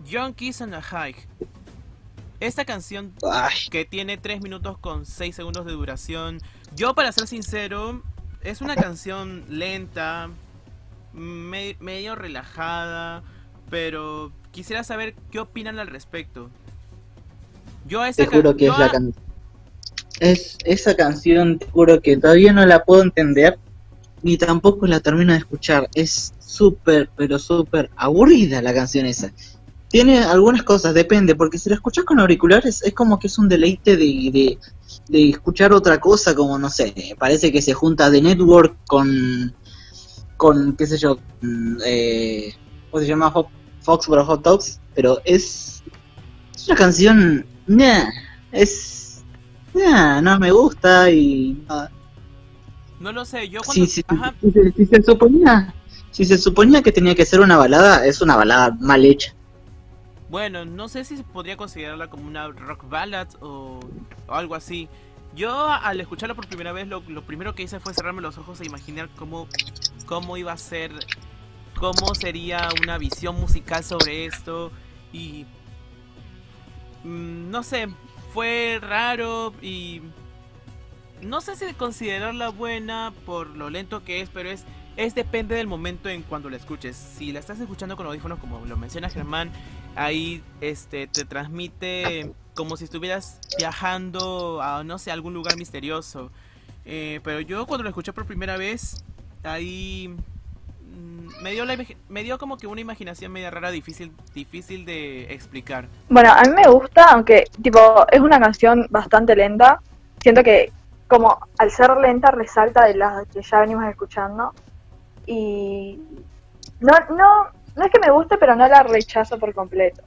Young Kiss on a Hike. Esta canción que tiene 3 minutos con 6 segundos de duración, yo para ser sincero, es una canción lenta, medio relajada, pero quisiera saber qué opinan al respecto. Yo a esa te juro que es la es esa canción, te juro que todavía no la puedo entender ni tampoco la termino de escuchar. Es súper, pero súper aburrida la canción esa. Tiene algunas cosas, depende, porque si la escuchas con auriculares es como que es un deleite de, de, escuchar otra cosa, como no sé, parece que se junta The Network con, con qué sé yo, eh, ¿cómo se llama? Foxborough Hot Dogs, pero es, es una canción, nah, es, nah, no me gusta y... No, lo sé, yo cuando... si, se suponía, si se suponía que tenía que ser una balada, es una balada mal hecha. Bueno, no sé si se podría considerarla como una rock ballad o, algo así. Yo al escucharla por primera vez lo, lo, primero que hice fue cerrarme los ojos e imaginar cómo, cómo iba a ser cómo sería una visión musical sobre esto y mm, no sé, fue raro y no sé si considerarla buena por lo lento que es, pero es es depende del momento en cuando la escuches. Si la estás escuchando con audífonos como lo menciona Germán, ahí este te transmite como si estuvieras viajando a no sé algún lugar misterioso. Eh, pero yo cuando lo escuché por primera vez, ahí me dio, me dio como que una imaginación media rara, difícil, difícil de explicar. Bueno, a mí me gusta, aunque tipo es una canción bastante lenta. Siento que como al ser lenta resalta de las que ya venimos escuchando. Y no, no, no es que me guste, pero no la rechazo por completo.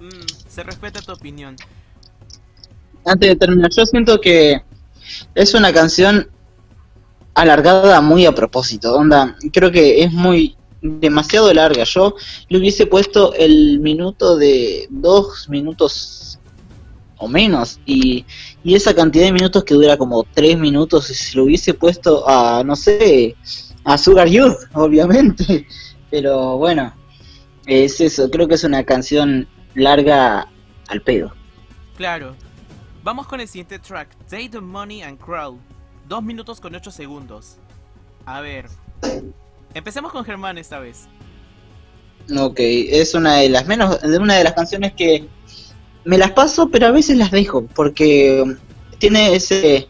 Mm, se respeta tu opinión. Antes de terminar, yo siento que es una canción alargada muy a propósito. Onda, creo que es muy demasiado larga. Yo le hubiese puesto el minuto de dos minutos o menos y, y esa cantidad de minutos que dura como tres minutos si lo hubiese puesto a no sé a Sugar Youth obviamente pero bueno es eso creo que es una canción larga al pedo claro vamos con el siguiente track Day the Money and Crowd 2 minutos con 8 segundos. A ver. Empecemos con Germán esta vez. Ok, es una de las menos, una de las canciones que me las paso, pero a veces las dejo, porque tiene ese,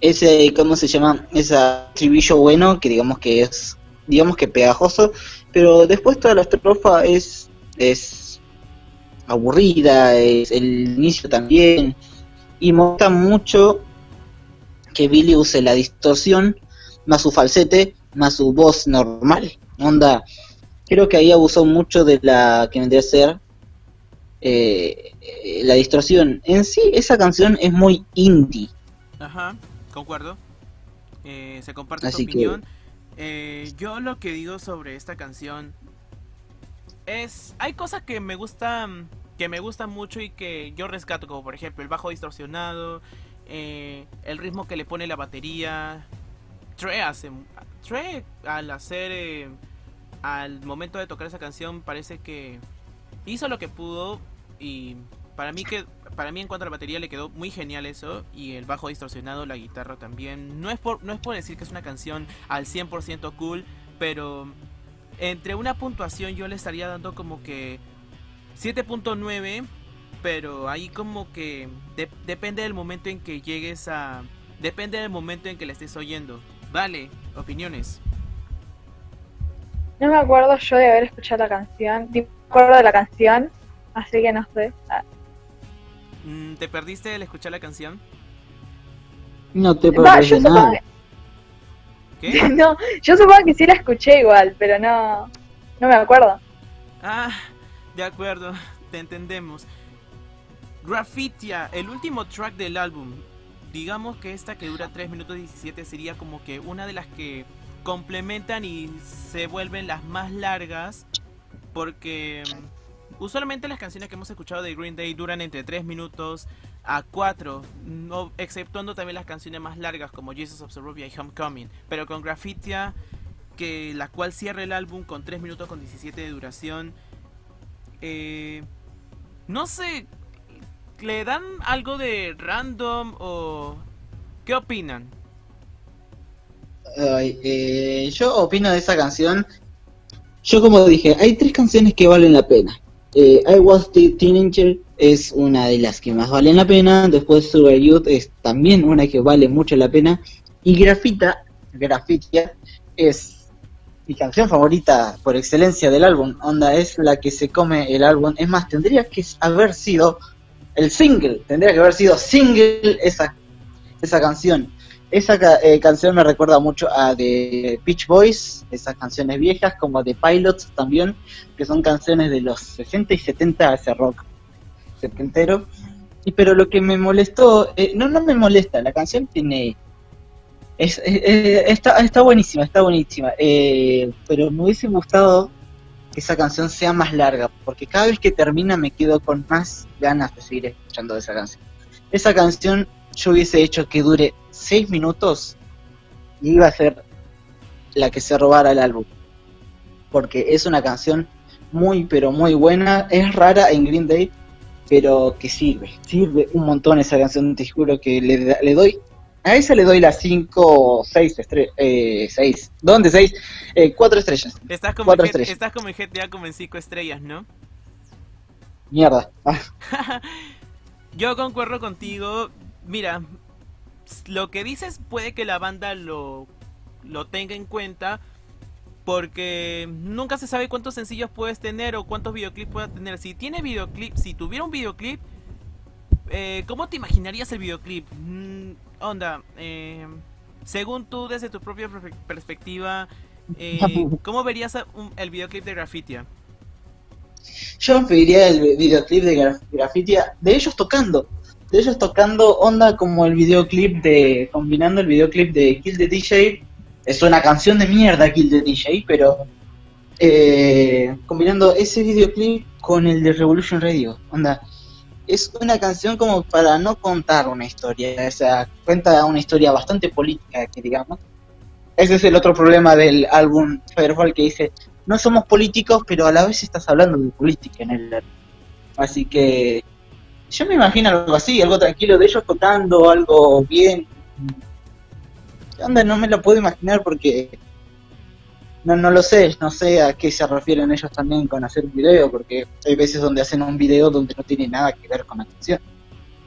ese, ¿cómo se llama? Ese tribillo bueno, que digamos que es, digamos que pegajoso, pero después toda la estrofa es, es aburrida, es el inicio también, y me gusta mucho que Billy use la distorsión, más su falsete, más su voz normal. Onda, creo que ahí abusó mucho de la que vendría a ser eh, la distorsión. En sí, esa canción es muy indie. Ajá, concuerdo. Eh, se comparte tu opinión. Eh, yo lo que digo sobre esta canción es hay cosas que me gustan que me gustan mucho y que yo rescato como por ejemplo el bajo distorsionado eh, el ritmo que le pone la batería. Trey hace. Trey al hacer. Eh, al momento de tocar esa canción parece que hizo lo que pudo y para mí que para mí en cuanto a la batería le quedó muy genial eso y el bajo distorsionado, la guitarra también. No es por no es por decir que es una canción al 100% cool, pero entre una puntuación yo le estaría dando como que 7.9 pero ahí como que depende del momento en que llegues a... Depende del momento en que le estés oyendo. Vale, opiniones. No me acuerdo yo de haber escuchado la canción. me acuerdo de la canción, así que no sé. Ah. Mm, ¿Te perdiste el escuchar la canción? No te perdiste nada. ¿Qué? No, yo supongo que sí la escuché igual, pero no, no me acuerdo. Ah, de acuerdo, te entendemos. Graffitia, el último track del álbum. Digamos que esta que dura 3 minutos 17 sería como que una de las que complementan y se vuelven las más largas. Porque mm, usualmente las canciones que hemos escuchado de Green Day duran entre 3 minutos a 4, no, exceptuando también las canciones más largas como Jesus of Suburbia y Homecoming. Pero con Graffitia, que la cual cierra el álbum con 3 minutos con 17 de duración. Eh, no sé, ¿Le dan algo de random o qué opinan? eh, yo opino de esa canción. Yo como dije, hay tres canciones que valen la pena. Eh, I Was the Teenager es una de las que más valen la pena. Después Sugar Youth es también una que vale mucho la pena. Y Grafita, Grafitia, es mi canción favorita por excelencia del álbum. Onda, es la que se come el álbum. Es más, tendría que haber sido el single. Tendría que haber sido single esa, esa canción. Esa eh, canción me recuerda mucho a The Beach Boys, esas canciones viejas, como The Pilots también, que son canciones de los 60 y 70 ese rock setentero. Y pero lo que me molestó, eh, no, no me molesta, la canción tiene... Es, está, está buenísima, está buenísima, eh, pero me hubiese gustado que esa canción sea más larga, porque cada vez que termina me quedo con más ganas de seguir escuchando esa canción. Esa canción yo hubiese hecho que dure 6 minutos y iba a ser la que se robara el álbum. Porque es una canción muy, pero muy buena. Es rara en Green Day, pero que sirve. Sirve un montón esa canción. Te juro que le, le doy. A esa le doy las 5, 6 estrellas. Eh, 6. ¿Dónde 6? 4 eh, estrellas. Estás como, cuatro estrellas. estás como en GTA como en 5 estrellas, ¿no? Mierda. Yo concuerdo contigo. Mira, lo que dices puede que la banda lo, lo tenga en cuenta porque nunca se sabe cuántos sencillos puedes tener o cuántos videoclips puedes tener. Si tiene videoclip, si tuviera un videoclip, eh, ¿cómo te imaginarías el videoclip? Mm, onda, eh, según tú, desde tu propia perspectiva, eh, ¿cómo verías el videoclip de Graffitia? Yo pediría el videoclip de Graffitia de ellos tocando de ellos tocando onda como el videoclip de, combinando el videoclip de Kill the DJ, es una canción de mierda Kill the DJ, pero eh, combinando ese videoclip con el de Revolution Radio, onda, es una canción como para no contar una historia, o sea, cuenta una historia bastante política, que digamos. Ese es el otro problema del álbum Firefall que dice, no somos políticos, pero a la vez estás hablando de política en el Así que yo me imagino algo así, algo tranquilo de ellos tocando, algo bien. ¿Qué onda? No me lo puedo imaginar porque no, no lo sé, no sé a qué se refieren ellos también con hacer un video, porque hay veces donde hacen un video donde no tiene nada que ver con la canción.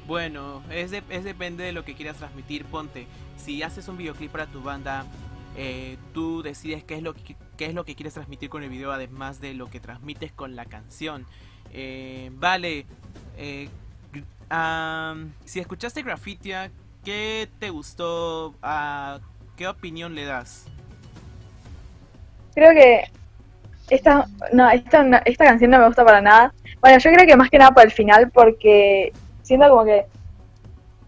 Bueno, es, es depende de lo que quieras transmitir, ponte. Si haces un videoclip para tu banda, eh, tú decides qué es, lo que, qué es lo que quieres transmitir con el video, además de lo que transmites con la canción. Eh, vale, eh, si escuchaste Graffitia, ¿qué te gustó? ¿Qué opinión le das? Creo que esta, no, esta, esta canción no me gusta para nada. Bueno, yo creo que más que nada por el final, porque siento como que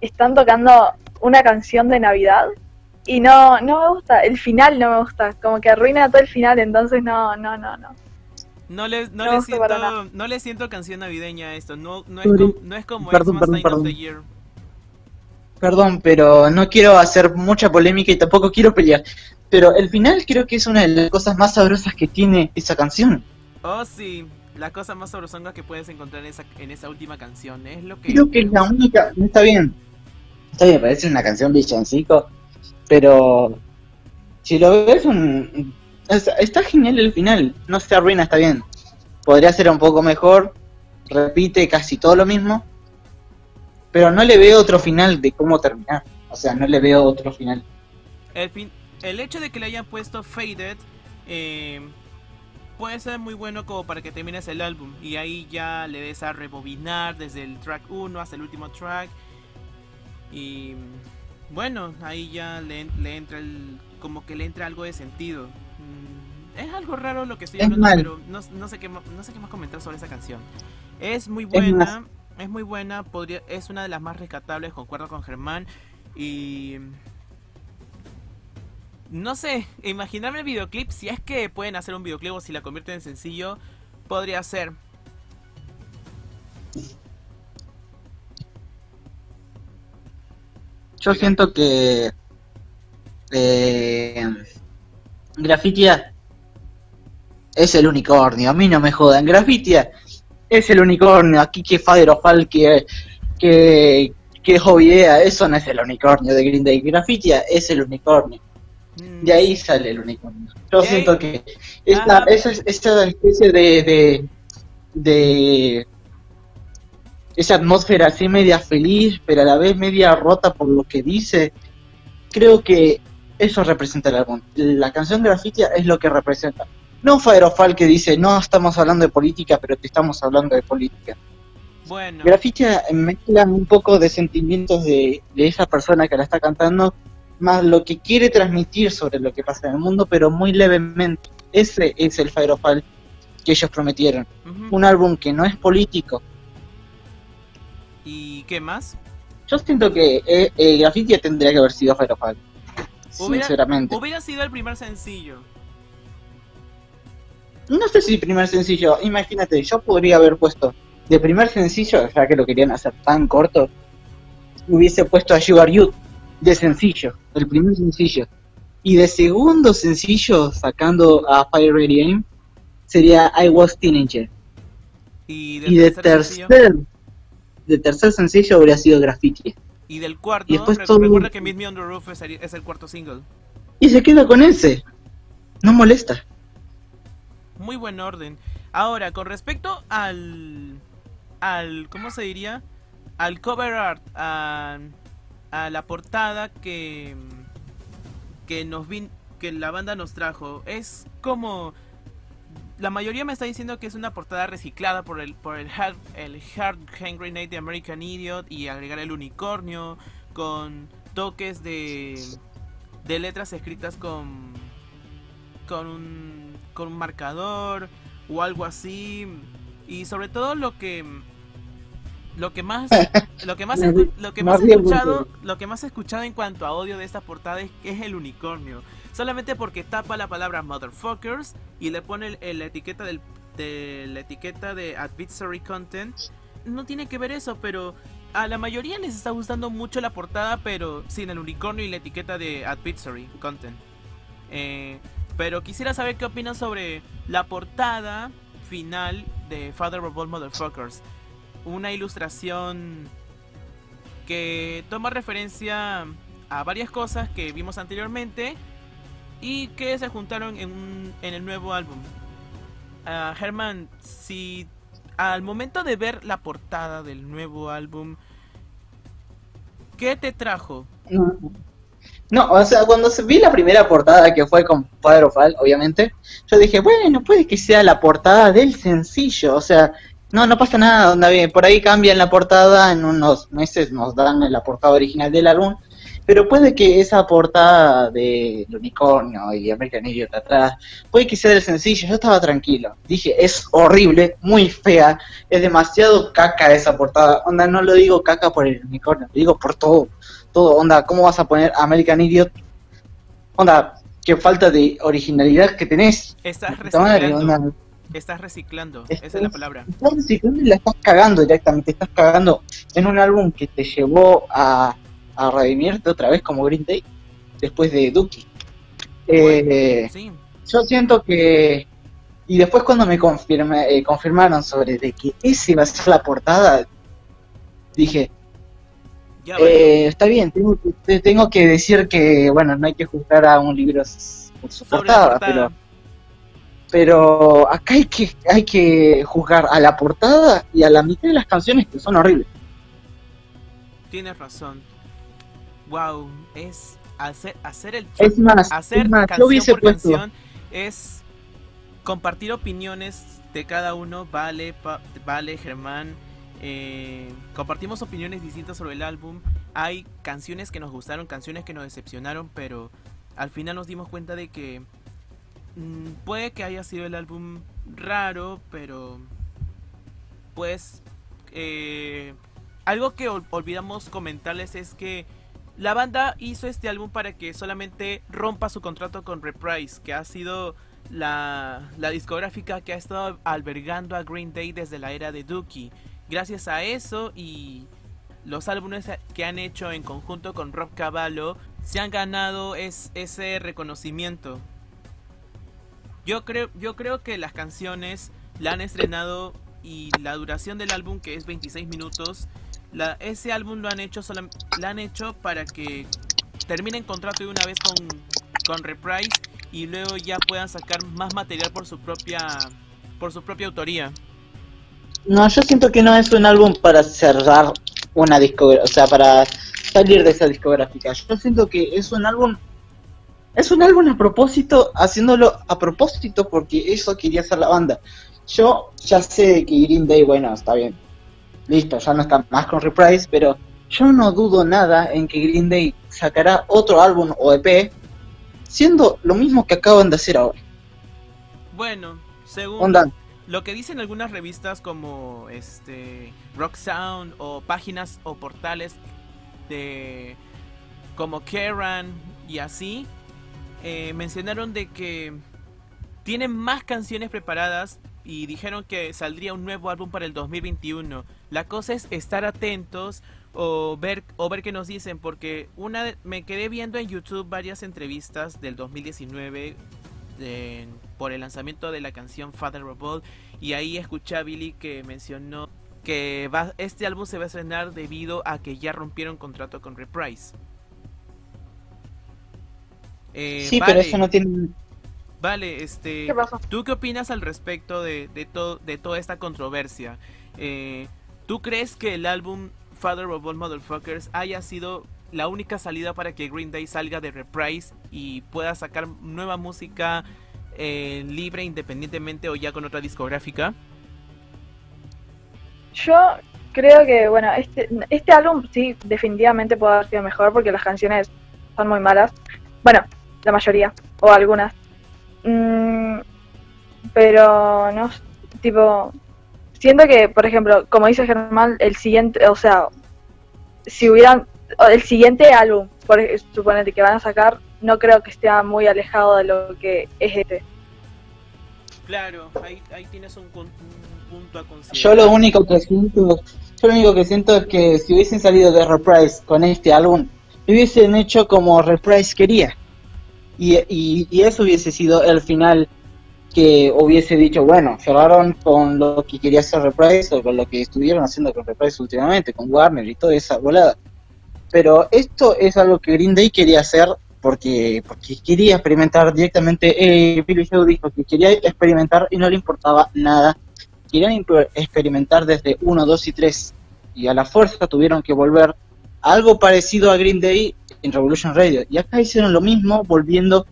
están tocando una canción de Navidad y no, no me gusta, el final no me gusta, como que arruina todo el final, entonces no, no, no, no. No le, no, le siento, no le siento canción navideña a esto. No, no, es, como, no es como perdón, perdón, perdón. of the Year. Perdón, pero no quiero hacer mucha polémica y tampoco quiero pelear. Pero el final creo que es una de las cosas más sabrosas que tiene esa canción. Oh, sí. La cosa más sabrosonga que puedes encontrar en esa, en esa última canción. Es lo que... Creo que es la única... Está bien. Está bien, parece una canción villancico. Pero... Si lo ves un Está genial el final, no se arruina, está bien. Podría ser un poco mejor, repite casi todo lo mismo, pero no le veo otro final de cómo terminar. O sea, no le veo otro final. El, fin el hecho de que le hayan puesto Faded eh, puede ser muy bueno como para que termines el álbum y ahí ya le des a rebobinar desde el track 1 hasta el último track. Y bueno, ahí ya le, le entra el, como que le entra algo de sentido. Mm, es algo raro lo que estoy hablando, pero no, sé qué, no sé qué más comentar sobre esa canción. Es muy buena, es, muy buena, podría, es una de las más rescatables, concuerdo con Germán. Y no sé, imaginarme el videoclip, si es que pueden hacer un videoclip o si la convierten en sencillo, podría ser. Yo siento que eh, Grafitia es el unicornio, a mí no me jodan. Grafitia es el unicornio, aquí que Faderofal, que, que, que Jovidea, eso no es el unicornio de Green Day. Grafitia es el unicornio. De ahí sale el unicornio. Yo siento que esa, esa, esa especie de, de, esa atmósfera así media feliz, pero a la vez media rota por lo que dice, creo que eso representa el álbum. La canción Graffiti es lo que representa. No Firefall que dice, no estamos hablando de política, pero te estamos hablando de política. Bueno. Graffiti mezcla un poco de sentimientos de, de esa persona que la está cantando más lo que quiere transmitir sobre lo que pasa en el mundo, pero muy levemente. Ese es el Firefall que ellos prometieron. Un álbum que no es político. ¿Y qué más? Yo siento que eh, eh tendría que haber sido Firefall. sinceramente. Hubiera sido el primer sencillo. No sé si primer sencillo. Imagínate, yo podría haber puesto de primer sencillo, ya que lo querían hacer tan corto, hubiese puesto a You Are You de sencillo, el primer sencillo. Y de segundo sencillo, sacando a Fire Ready Aim, sería I Was Teenager. Y, de tercer, de tercer sencillo habría sido Graffiti. Y del cuarto, y después recuerda que Meet Me on the Roof es el, es el cuarto single. Y se queda con ese. No molesta. Muy buen orden. Ahora, con respecto al. al. ¿Cómo se diría? Al cover art. A, la portada que que nos vin, que la banda nos trajo es como la mayoría me está diciendo que es una portada reciclada por el por el hard, el hard hand grenade de American Idiot y agregar el unicornio con toques de de letras escritas con con un con un marcador o algo así. Y sobre todo lo que lo que más lo que más lo que más he escuchado lo que más he escuchado en cuanto a odio de esta portada es, es el unicornio. Solamente porque tapa la palabra motherfuckers y le pone la etiqueta del de la etiqueta de advisory content. No tiene que ver eso pero a la mayoría les está gustando mucho la portada pero sin el unicornio y la etiqueta de advisory content. Eh, pero quisiera saber qué opinan sobre la portada final de Father of All Motherfuckers una ilustración que toma referencia a varias cosas que vimos anteriormente y que se juntaron en, en el nuevo álbum. Uh, Germán, si al momento de ver la portada del nuevo álbum, ¿qué te trajo? No, o sea, cuando vi la primera portada que fue con Father of All, obviamente, yo dije, bueno, puede que sea la portada del sencillo, o sea, no, no pasa nada, onda por ahí cambian la portada, en unos meses nos dan la portada original del álbum, pero puede que esa portada de unicornio y American Idiot atrás, puede que sea del sencillo, yo estaba tranquilo, dije, es horrible, muy fea, es demasiado caca esa portada, onda, no lo digo caca por el unicornio, lo digo por todo, todo, onda, ¿cómo vas a poner American Idiot? Onda, qué falta de originalidad que tenés. Estás reciclando. Estás reciclando, esa es la palabra. Estás reciclando y la estás cagando directamente. Estás cagando en un álbum que te llevó a, a redimirte otra vez como Green Day después de Dookie. Eh, yo siento que. Y después, cuando me confirme, eh, confirmaron sobre de que esa iba a ser la portada, dije. Eh, está bien, tengo que, tengo que decir que, bueno, no hay que juzgar a un libro por su portada, pero pero acá hay que, hay que juzgar a la portada y a la mitad de las canciones que son horribles. Tienes razón. Wow, es hacer, hacer el es más, hacer canción por canción es compartir opiniones de cada uno. Vale, vale, Germán. Eh, compartimos opiniones distintas sobre el álbum. Hay canciones que nos gustaron, canciones que nos decepcionaron, pero al final nos dimos cuenta de que Mm, puede que haya sido el álbum raro, pero pues eh, algo que olvidamos comentarles es que la banda hizo este álbum para que solamente rompa su contrato con Reprise, que ha sido la, la discográfica que ha estado albergando a Green Day desde la era de Dookie. Gracias a eso y los álbumes que han hecho en conjunto con Rob Cavallo se han ganado es, ese reconocimiento. Yo creo, yo creo que las canciones la han estrenado y la duración del álbum, que es 26 minutos, ese álbum lo han hecho, han hecho para que terminen contrato de una vez con, con Reprise y luego ya puedan sacar más material por su propia por su propia autoría. No, yo siento que no es un álbum para cerrar una discográfica, o sea, para salir de esa discográfica. Yo siento que es un álbum es un álbum a propósito, haciéndolo a propósito porque eso quería hacer la banda. Yo ya sé que Green Day, bueno, está bien. Listo, ya no está más con Reprise, pero yo no dudo nada en que Green Day sacará otro álbum o EP siendo lo mismo que acaban de hacer ahora. Bueno, según lo que dicen algunas revistas como este Rock Sound o páginas o portales de como Kerrang y así eh, mencionaron de que tienen más canciones preparadas y dijeron que saldría un nuevo álbum para el 2021. La cosa es estar atentos o ver o ver qué nos dicen porque una me quedé viendo en YouTube varias entrevistas del 2019 por el lanzamiento de la canción Father Revolt y ahí escuché a Billy que mencionó que va, este álbum se va a estrenar debido a que ya rompieron contrato con Reprise. Eh, sí, pero eso no tiene... Vale, este, ¿tú qué opinas al respecto de, de, de toda esta controversia? Eh, ¿Tú crees que el álbum Father of All Motherfuckers haya sido la única salida para que Green Day salga de Reprise y pueda sacar nueva música eh, libre independientemente o ya con otra discográfica? Yo creo que, bueno, este, este álbum sí, definitivamente puede haber sido mejor porque las canciones son muy malas. Bueno, la mayoría, o algunas. Mm, pero no, tipo, siento que, por ejemplo, como dice Germán, el siguiente, o sea, si hubieran, el siguiente álbum, por suponete que van a sacar, no creo que esté muy alejado de lo que es este. Claro, ahí, ahí tienes un, punto a considerar. Yo lo único que siento, yo lo único que siento es que si hubiesen salido de Reprise con este álbum, hubiesen hecho como Reprise quería. Y, y, y eso hubiese sido el final que hubiese dicho, bueno, cerraron con lo que quería hacer Reprise o con lo que estuvieron haciendo con Reprise últimamente, con Warner y toda esa volada. Pero esto es algo que Green Day quería hacer porque, porque quería experimentar directamente. Eh, Billy Joe dijo que quería experimentar y no le importaba nada. Querían experimentar desde 1, 2 y 3 y a la fuerza tuvieron que volver algo parecido a Green Day en Revolution Radio. Y acá hicieron lo mismo volviendo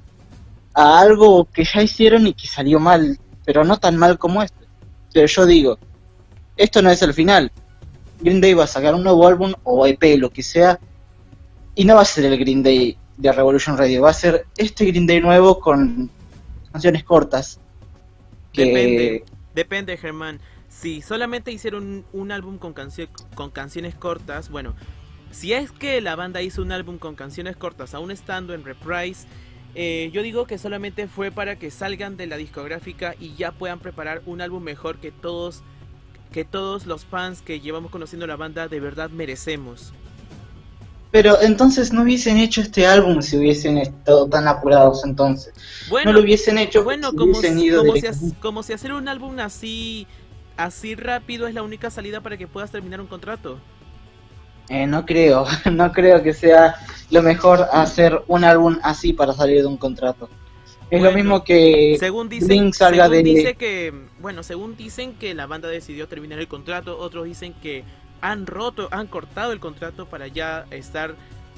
a algo que ya hicieron y que salió mal, pero no tan mal como este. Pero yo digo, esto no es el final. Green Day va a sacar un nuevo álbum o EP, lo que sea, y no va a ser el Green Day de Revolution Radio, va a ser este Green Day nuevo con canciones cortas. Depende, depende, Germán. Si solamente hicieron un, álbum con, con canciones cortas, bueno, si es que la banda hizo un álbum con canciones cortas, aún estando en Reprise, eh, yo digo que solamente fue para que salgan de la discográfica y ya puedan preparar un álbum mejor que todos, que todos los fans que llevamos conociendo la banda de verdad merecemos. Pero entonces no hubiesen hecho este álbum si hubiesen estado tan apurados entonces. Bueno, no lo hubiesen hecho. Bueno, como, si, como si hacer un álbum así, así rápido es la única salida para que puedas terminar un contrato. Eh, no creo, no creo que sea lo mejor hacer un álbum así para salir de un contrato. Es lo mismo que según dicen, salga según Dice que, bueno, según dicen que la banda decidió terminar el contrato, otros dicen que han roto, han cortado el contrato para ya estar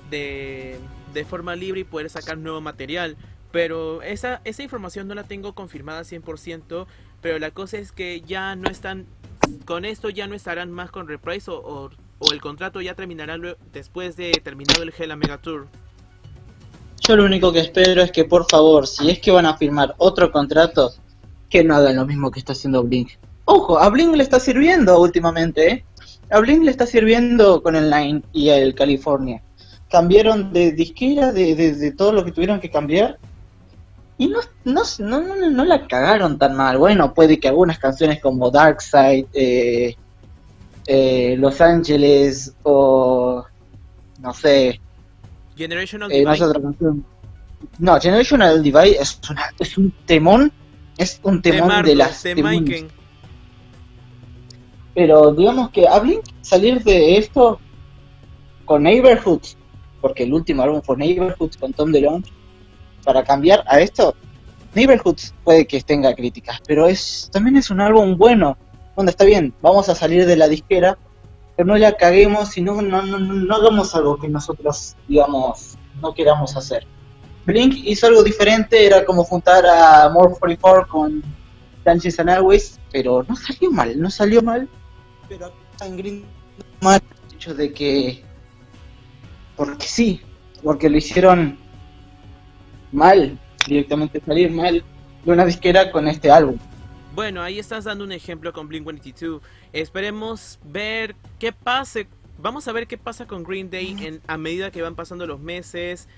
de, de forma libre y poder sacar nuevo material. Pero esa, esa información no la tengo confirmada 100%, pero la cosa es que ya no están, con esto ya no estarán más con Reprise o o el contrato ya terminará después de terminado el Hella Mega Tour? Yo lo único que espero es que por favor, si es que van a firmar otro contrato, que no hagan lo mismo que está haciendo Blink. Ojo, a Blink le está sirviendo últimamente, ¿eh? A Blink le está sirviendo con el Line y el California. Cambiaron de disquera, de, de, todo lo que tuvieron que cambiar. Y no, no, no, no, la cagaron tan mal. Bueno, puede que algunas canciones como Dark Side, eh, eh, Los Ángeles o no sé. Generational eh, Divide. No, Generational Divide es, es un temón. Es un temón de, las. De Pero digamos que a Blink salir de esto con Neighborhood, porque el último álbum fue Neighborhood con Tom DeLonge, para cambiar a esto, Neighborhoods puede que tenga críticas, pero es también es un álbum bueno. Donde está bien, vamos a salir de la disquera, pero no la caguemos y no, no, no, no hagamos algo que nosotros, digamos, no queramos hacer. Blink hizo algo diferente, era como juntar a More 44 con Dungeons and Always, pero no salió mal, no salió mal. Pero Green mal el hecho de que. Porque sí, porque lo hicieron mal, directamente salir mal de una disquera con este álbum. Bueno, ahí estás dando un ejemplo con Blink 182. Esperemos ver qué pase. Vamos a ver qué pasa con Green Day en, a medida que van pasando los meses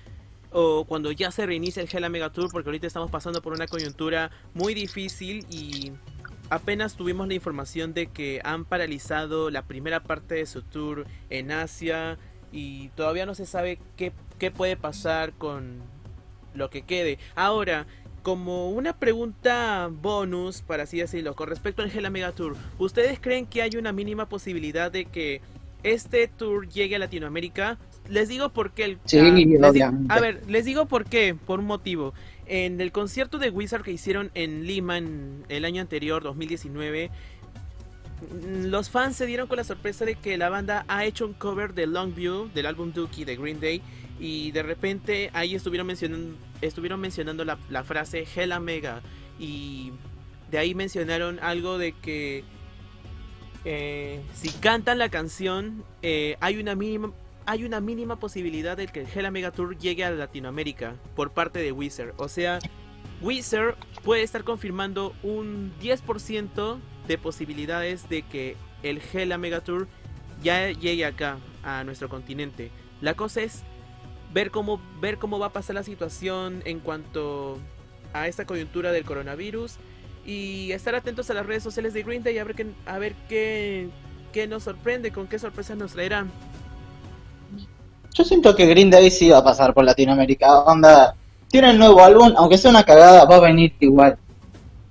o cuando ya se reinicia el Hella Mega Tour, porque ahorita estamos pasando por una coyuntura muy difícil y apenas tuvimos la información de que han paralizado la primera parte de su tour en Asia y todavía no se sabe qué, qué puede pasar con lo que quede. Ahora, como una pregunta bonus, para así decirlo, con respecto al Hella Mega Tour, ¿ustedes creen que hay una mínima posibilidad de que este tour llegue a Latinoamérica? Les digo por qué. El, Sí, ah, les a ver, les digo por qué, por un motivo. En el concierto de Wizard que hicieron en Lima en el año anterior, 2019, mm, los fans se dieron con la sorpresa de que la banda ha hecho un cover de Longview, del álbum Dookie de Green Day, y de repente ahí estuvieron mencionando, estuvieron mencionando la, frase Hella Mega, y de ahí mencionaron algo de que eh, si cantan la canción, eh, hay una mínima hay una mínima posibilidad de que el Hella Mega Tour llegue a Latinoamérica por parte de Wizard. O sea, Wizard puede estar confirmando un 10% de posibilidades de que el Hella Mega Tour ya llegue acá, a nuestro continente. La cosa es ver cómo, ver cómo va a pasar la situación en cuanto a esta coyuntura del coronavirus y estar atentos a las redes sociales de Green Day a ver qué, a ver qué, qué nos sorprende, con qué sorpresas nos traerán. Yo siento que Green Day sí va a pasar por Latinoamérica. Onda, tiene el nuevo álbum, aunque sea una cagada, va a venir igual.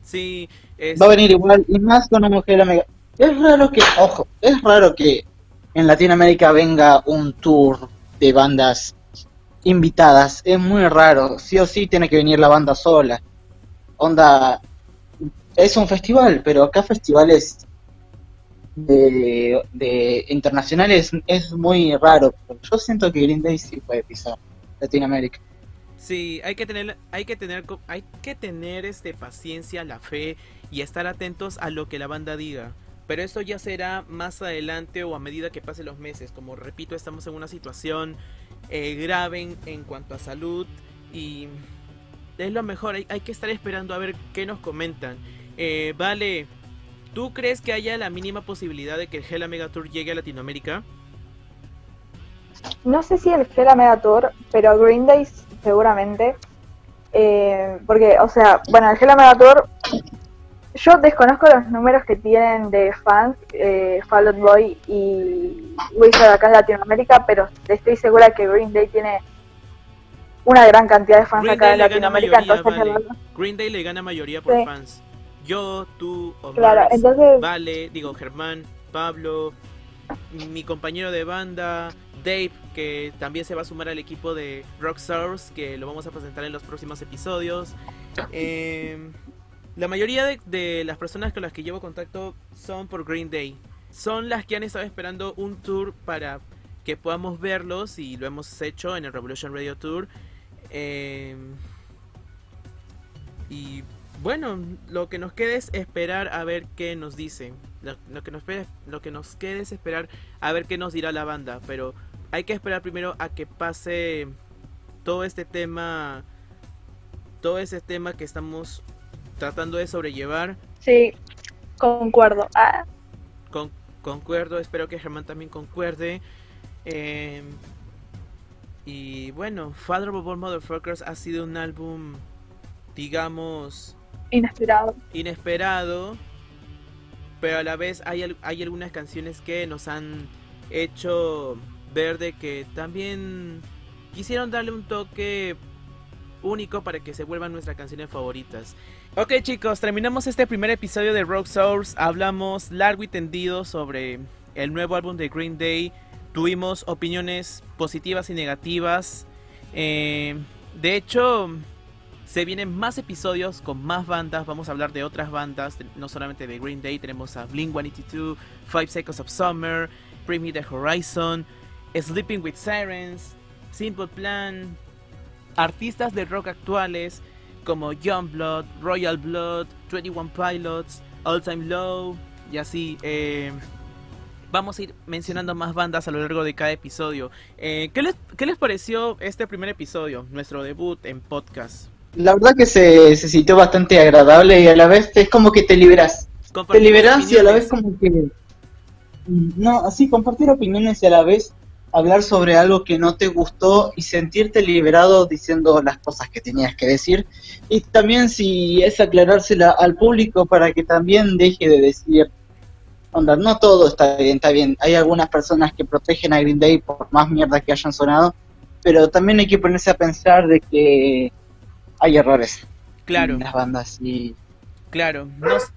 Sí, es- Va a venir igual, y más con una mujer mega. Es raro que, ojo, es raro que en Latinoamérica venga un tour de bandas invitadas. Es muy raro. Sí o sí tiene que venir la banda sola. Onda, es un festival, pero acá festivales de, internacionales es muy raro. Yo siento que Green Day sí puede pisar Latinoamérica. Sí, hay que tener, hay que tener, hay que tener este paciencia, la fe y estar atentos a lo que la banda diga. Pero esto ya será más adelante o a medida que pasen los meses. Como repito, estamos en una situación eh, grave en, en cuanto a salud y es lo mejor. Hay, hay que estar esperando a ver qué nos comentan. Eh, vale, ¿tú crees que haya la mínima posibilidad de que el Hella Mega Tour llegue a Latinoamérica? No sé si el Hella Mega Tour, pero Green Day seguramente. Eh, porque, o sea, bueno, el Hella Mega Tour, yo desconozco los números que tienen de fans eh, Fall Out Boy y Wizard acá en Latinoamérica, pero estoy segura que Green Day tiene una gran cantidad de fans Green acá en Latinoamérica. mayoría, entonces, vale. Green Day le gana mayoría por Sí. fans. Yo, tú, Omar, claro, entonces, Vale, digo Germán, Pablo, mi compañero de banda, Dave, que también se va a sumar al equipo de Rockstars, que lo vamos a presentar en los próximos episodios. Eh, la mayoría de, de las personas con las que llevo contacto son por Green Day. Son las que han estado esperando un tour para que podamos verlos y lo hemos hecho en el Revolution Radio Tour. Eh, y bueno, lo que nos queda es esperar a ver qué nos dicen. Lo, lo que nos lo que nos queda es esperar a ver qué nos dirá la banda. Pero hay que esperar primero a que pase todo este tema. Todo ese tema que estamos tratando de sobrellevar. sí, concuerdo. Ah, Con, concuerdo, espero que Germán también concuerde. Eh, y bueno, Father of All Motherfuckers ha sido un álbum, digamos, inesperado. inesperado, pero a la vez hay, hay algunas canciones que nos han hecho ver de que también quisieron darle un toque único para que se vuelvan nuestras canciones favoritas. Ok chicos, terminamos este primer episodio de Rock Source. Hablamos largo y tendido sobre el nuevo álbum de Green Day. Tuvimos opiniones positivas y negativas. Eh, de hecho, Se vienen más episodios con más bandas. Vamos a hablar de otras bandas, no solamente de Green Day. Tenemos a Blink 182, Five Seconds of Summer, Bring Me the Horizon, Sleeping with Sirens, Simple Plan, artistas de rock actuales como Youngblood, Royal Blood, 21 Pilots, All Time Low y así. Eh, vamos a ir mencionando más bandas a lo largo de cada episodio. Eh, ¿qué, les, ¿qué, les, pareció este primer episodio, nuestro debut en podcast? La verdad que se, se sintió bastante agradable y a la vez es como que te liberas. Te liberas y a la vez como que... No, así, compartir opiniones y a la vez hablar sobre algo que no te gustó y sentirte liberado diciendo las cosas que tenías que decir. Y también si es aclarársela al público para que también deje de decir, onda, no todo está bien, está bien. Hay algunas personas que protegen a Green Day por más mierda que hayan sonado, pero también hay que ponerse a pensar de que hay errores claro. en las bandas y claro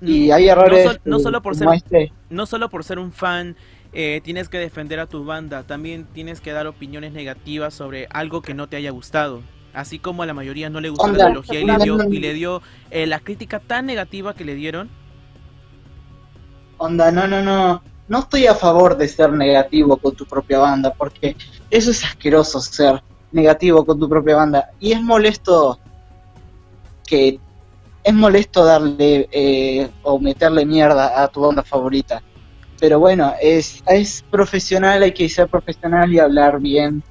y hay errores no, solo por ser este. no solo por ser un fan eh, tienes que defender a tu banda, también tienes que dar opiniones negativas sobre algo que no te haya gustado. Así como a la mayoría no le gustó la trilogía y le dio, y le dio eh, la crítica tan negativa que le dieron. Onda, no, no, no. No estoy a favor de ser negativo con tu propia banda, porque eso es asqueroso ser negativo con tu propia banda. Y es molesto que es molesto darle eh, o meterle mierda a tu banda favorita. Pero bueno, es, es profesional, hay que ser profesional y hablar bien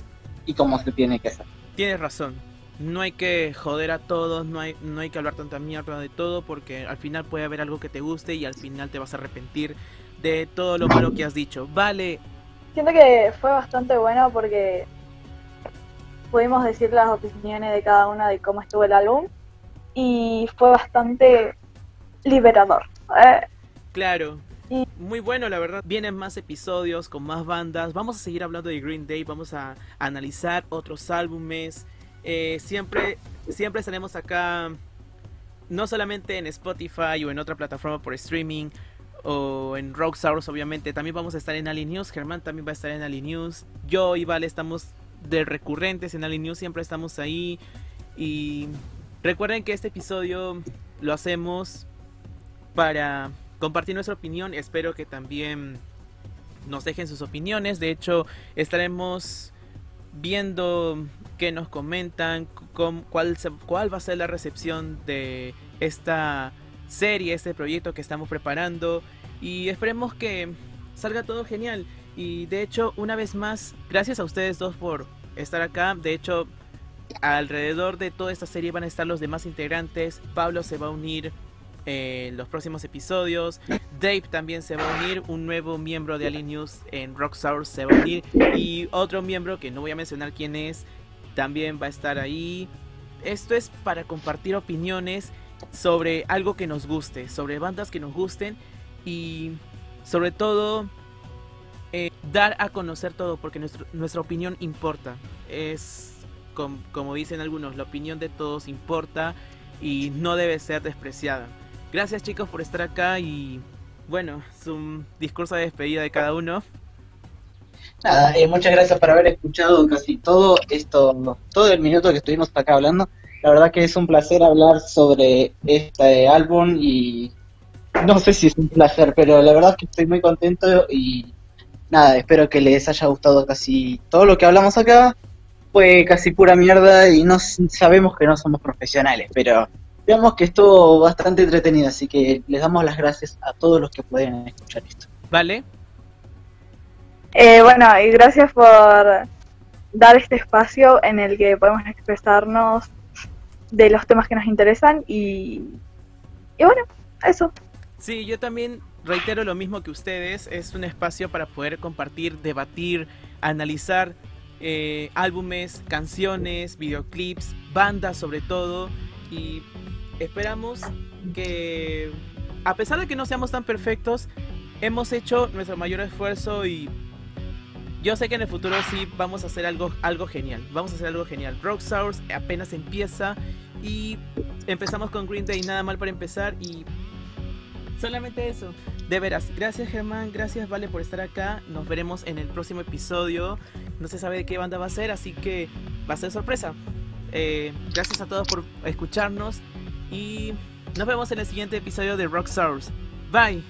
y como se tiene que hacer. Tienes razón. No hay que joder a todos, no hay, no hay que hablar tanta mierda de todo porque al final puede haber algo que te guste y al final te vas a arrepentir de todo lo malo que has dicho. Vale. Siento que fue bastante bueno porque pudimos decir las opiniones de cada una de cómo estuvo el álbum y fue bastante liberador. ¿eh? Claro, muy bueno, la verdad. Vienen más episodios con más bandas. Vamos a seguir hablando de Green Day. Vamos a analizar otros álbumes. Eh, siempre, siempre estaremos acá. No solamente en Spotify o en otra plataforma por streaming. O en Rockstars, obviamente. También vamos a estar en Ali News. Germán también va a estar en Ali News. Yo y Vale estamos de recurrentes en Ali News. Siempre estamos ahí. Y recuerden que este episodio lo hacemos para compartir nuestra opinión. Espero que también nos dejen sus opiniones. De hecho, estaremos viendo qué nos comentan, cuál, cuál va a ser la recepción de esta serie, este proyecto que estamos preparando. Y esperemos que salga todo genial. Y de hecho, una vez más, gracias a ustedes dos por estar acá. De hecho, alrededor de toda esta serie van a estar los demás integrantes. Pablo se va a unir en los próximos episodios. Dave también se va a unir, un nuevo miembro de Ali News en Rockstar se va a unir y otro miembro que no voy a mencionar quién es, también va a estar ahí. Esto es para compartir opiniones sobre algo que nos guste, sobre bandas que nos gusten y sobre todo eh, dar a conocer todo porque nuestra opinión importa. Es como dicen algunos, la opinión de todos importa y no debe ser despreciada. Gracias chicos por estar acá y bueno, es un discurso de despedida de cada uno. Nada, eh, muchas gracias por haber escuchado casi todo esto, todo el minuto que estuvimos acá hablando. La verdad que es un placer hablar sobre este álbum y no sé si es un placer, pero la verdad que estoy muy contento y nada, espero que les haya gustado casi todo lo que hablamos acá. Fue casi pura mierda y no sabemos que no somos profesionales, pero Veamos que estuvo bastante entretenido, así que les damos las gracias a todos los que pueden escuchar esto. ¿Vale? Eh, bueno, y gracias por dar este espacio en el que podemos expresarnos de los temas que nos interesan y, y bueno, eso. Sí, yo también reitero lo mismo que ustedes, es un espacio para poder compartir, debatir, analizar eh, álbumes, canciones, videoclips, bandas sobre todo y esperamos que, a pesar de que no seamos tan perfectos, hemos hecho nuestro mayor esfuerzo y yo sé que en el futuro sí vamos a hacer algo, algo genial. Vamos a hacer algo genial. Rockstars apenas empieza y empezamos con Green Day, nada mal para empezar y solamente eso. De veras, gracias Germán, gracias Vale por estar acá. Nos veremos en el próximo episodio. No se sabe de qué banda va a ser, así que va a ser sorpresa. Eh, gracias a todos por escucharnos y nos vemos en el siguiente episodio de Rock Stars. Bye.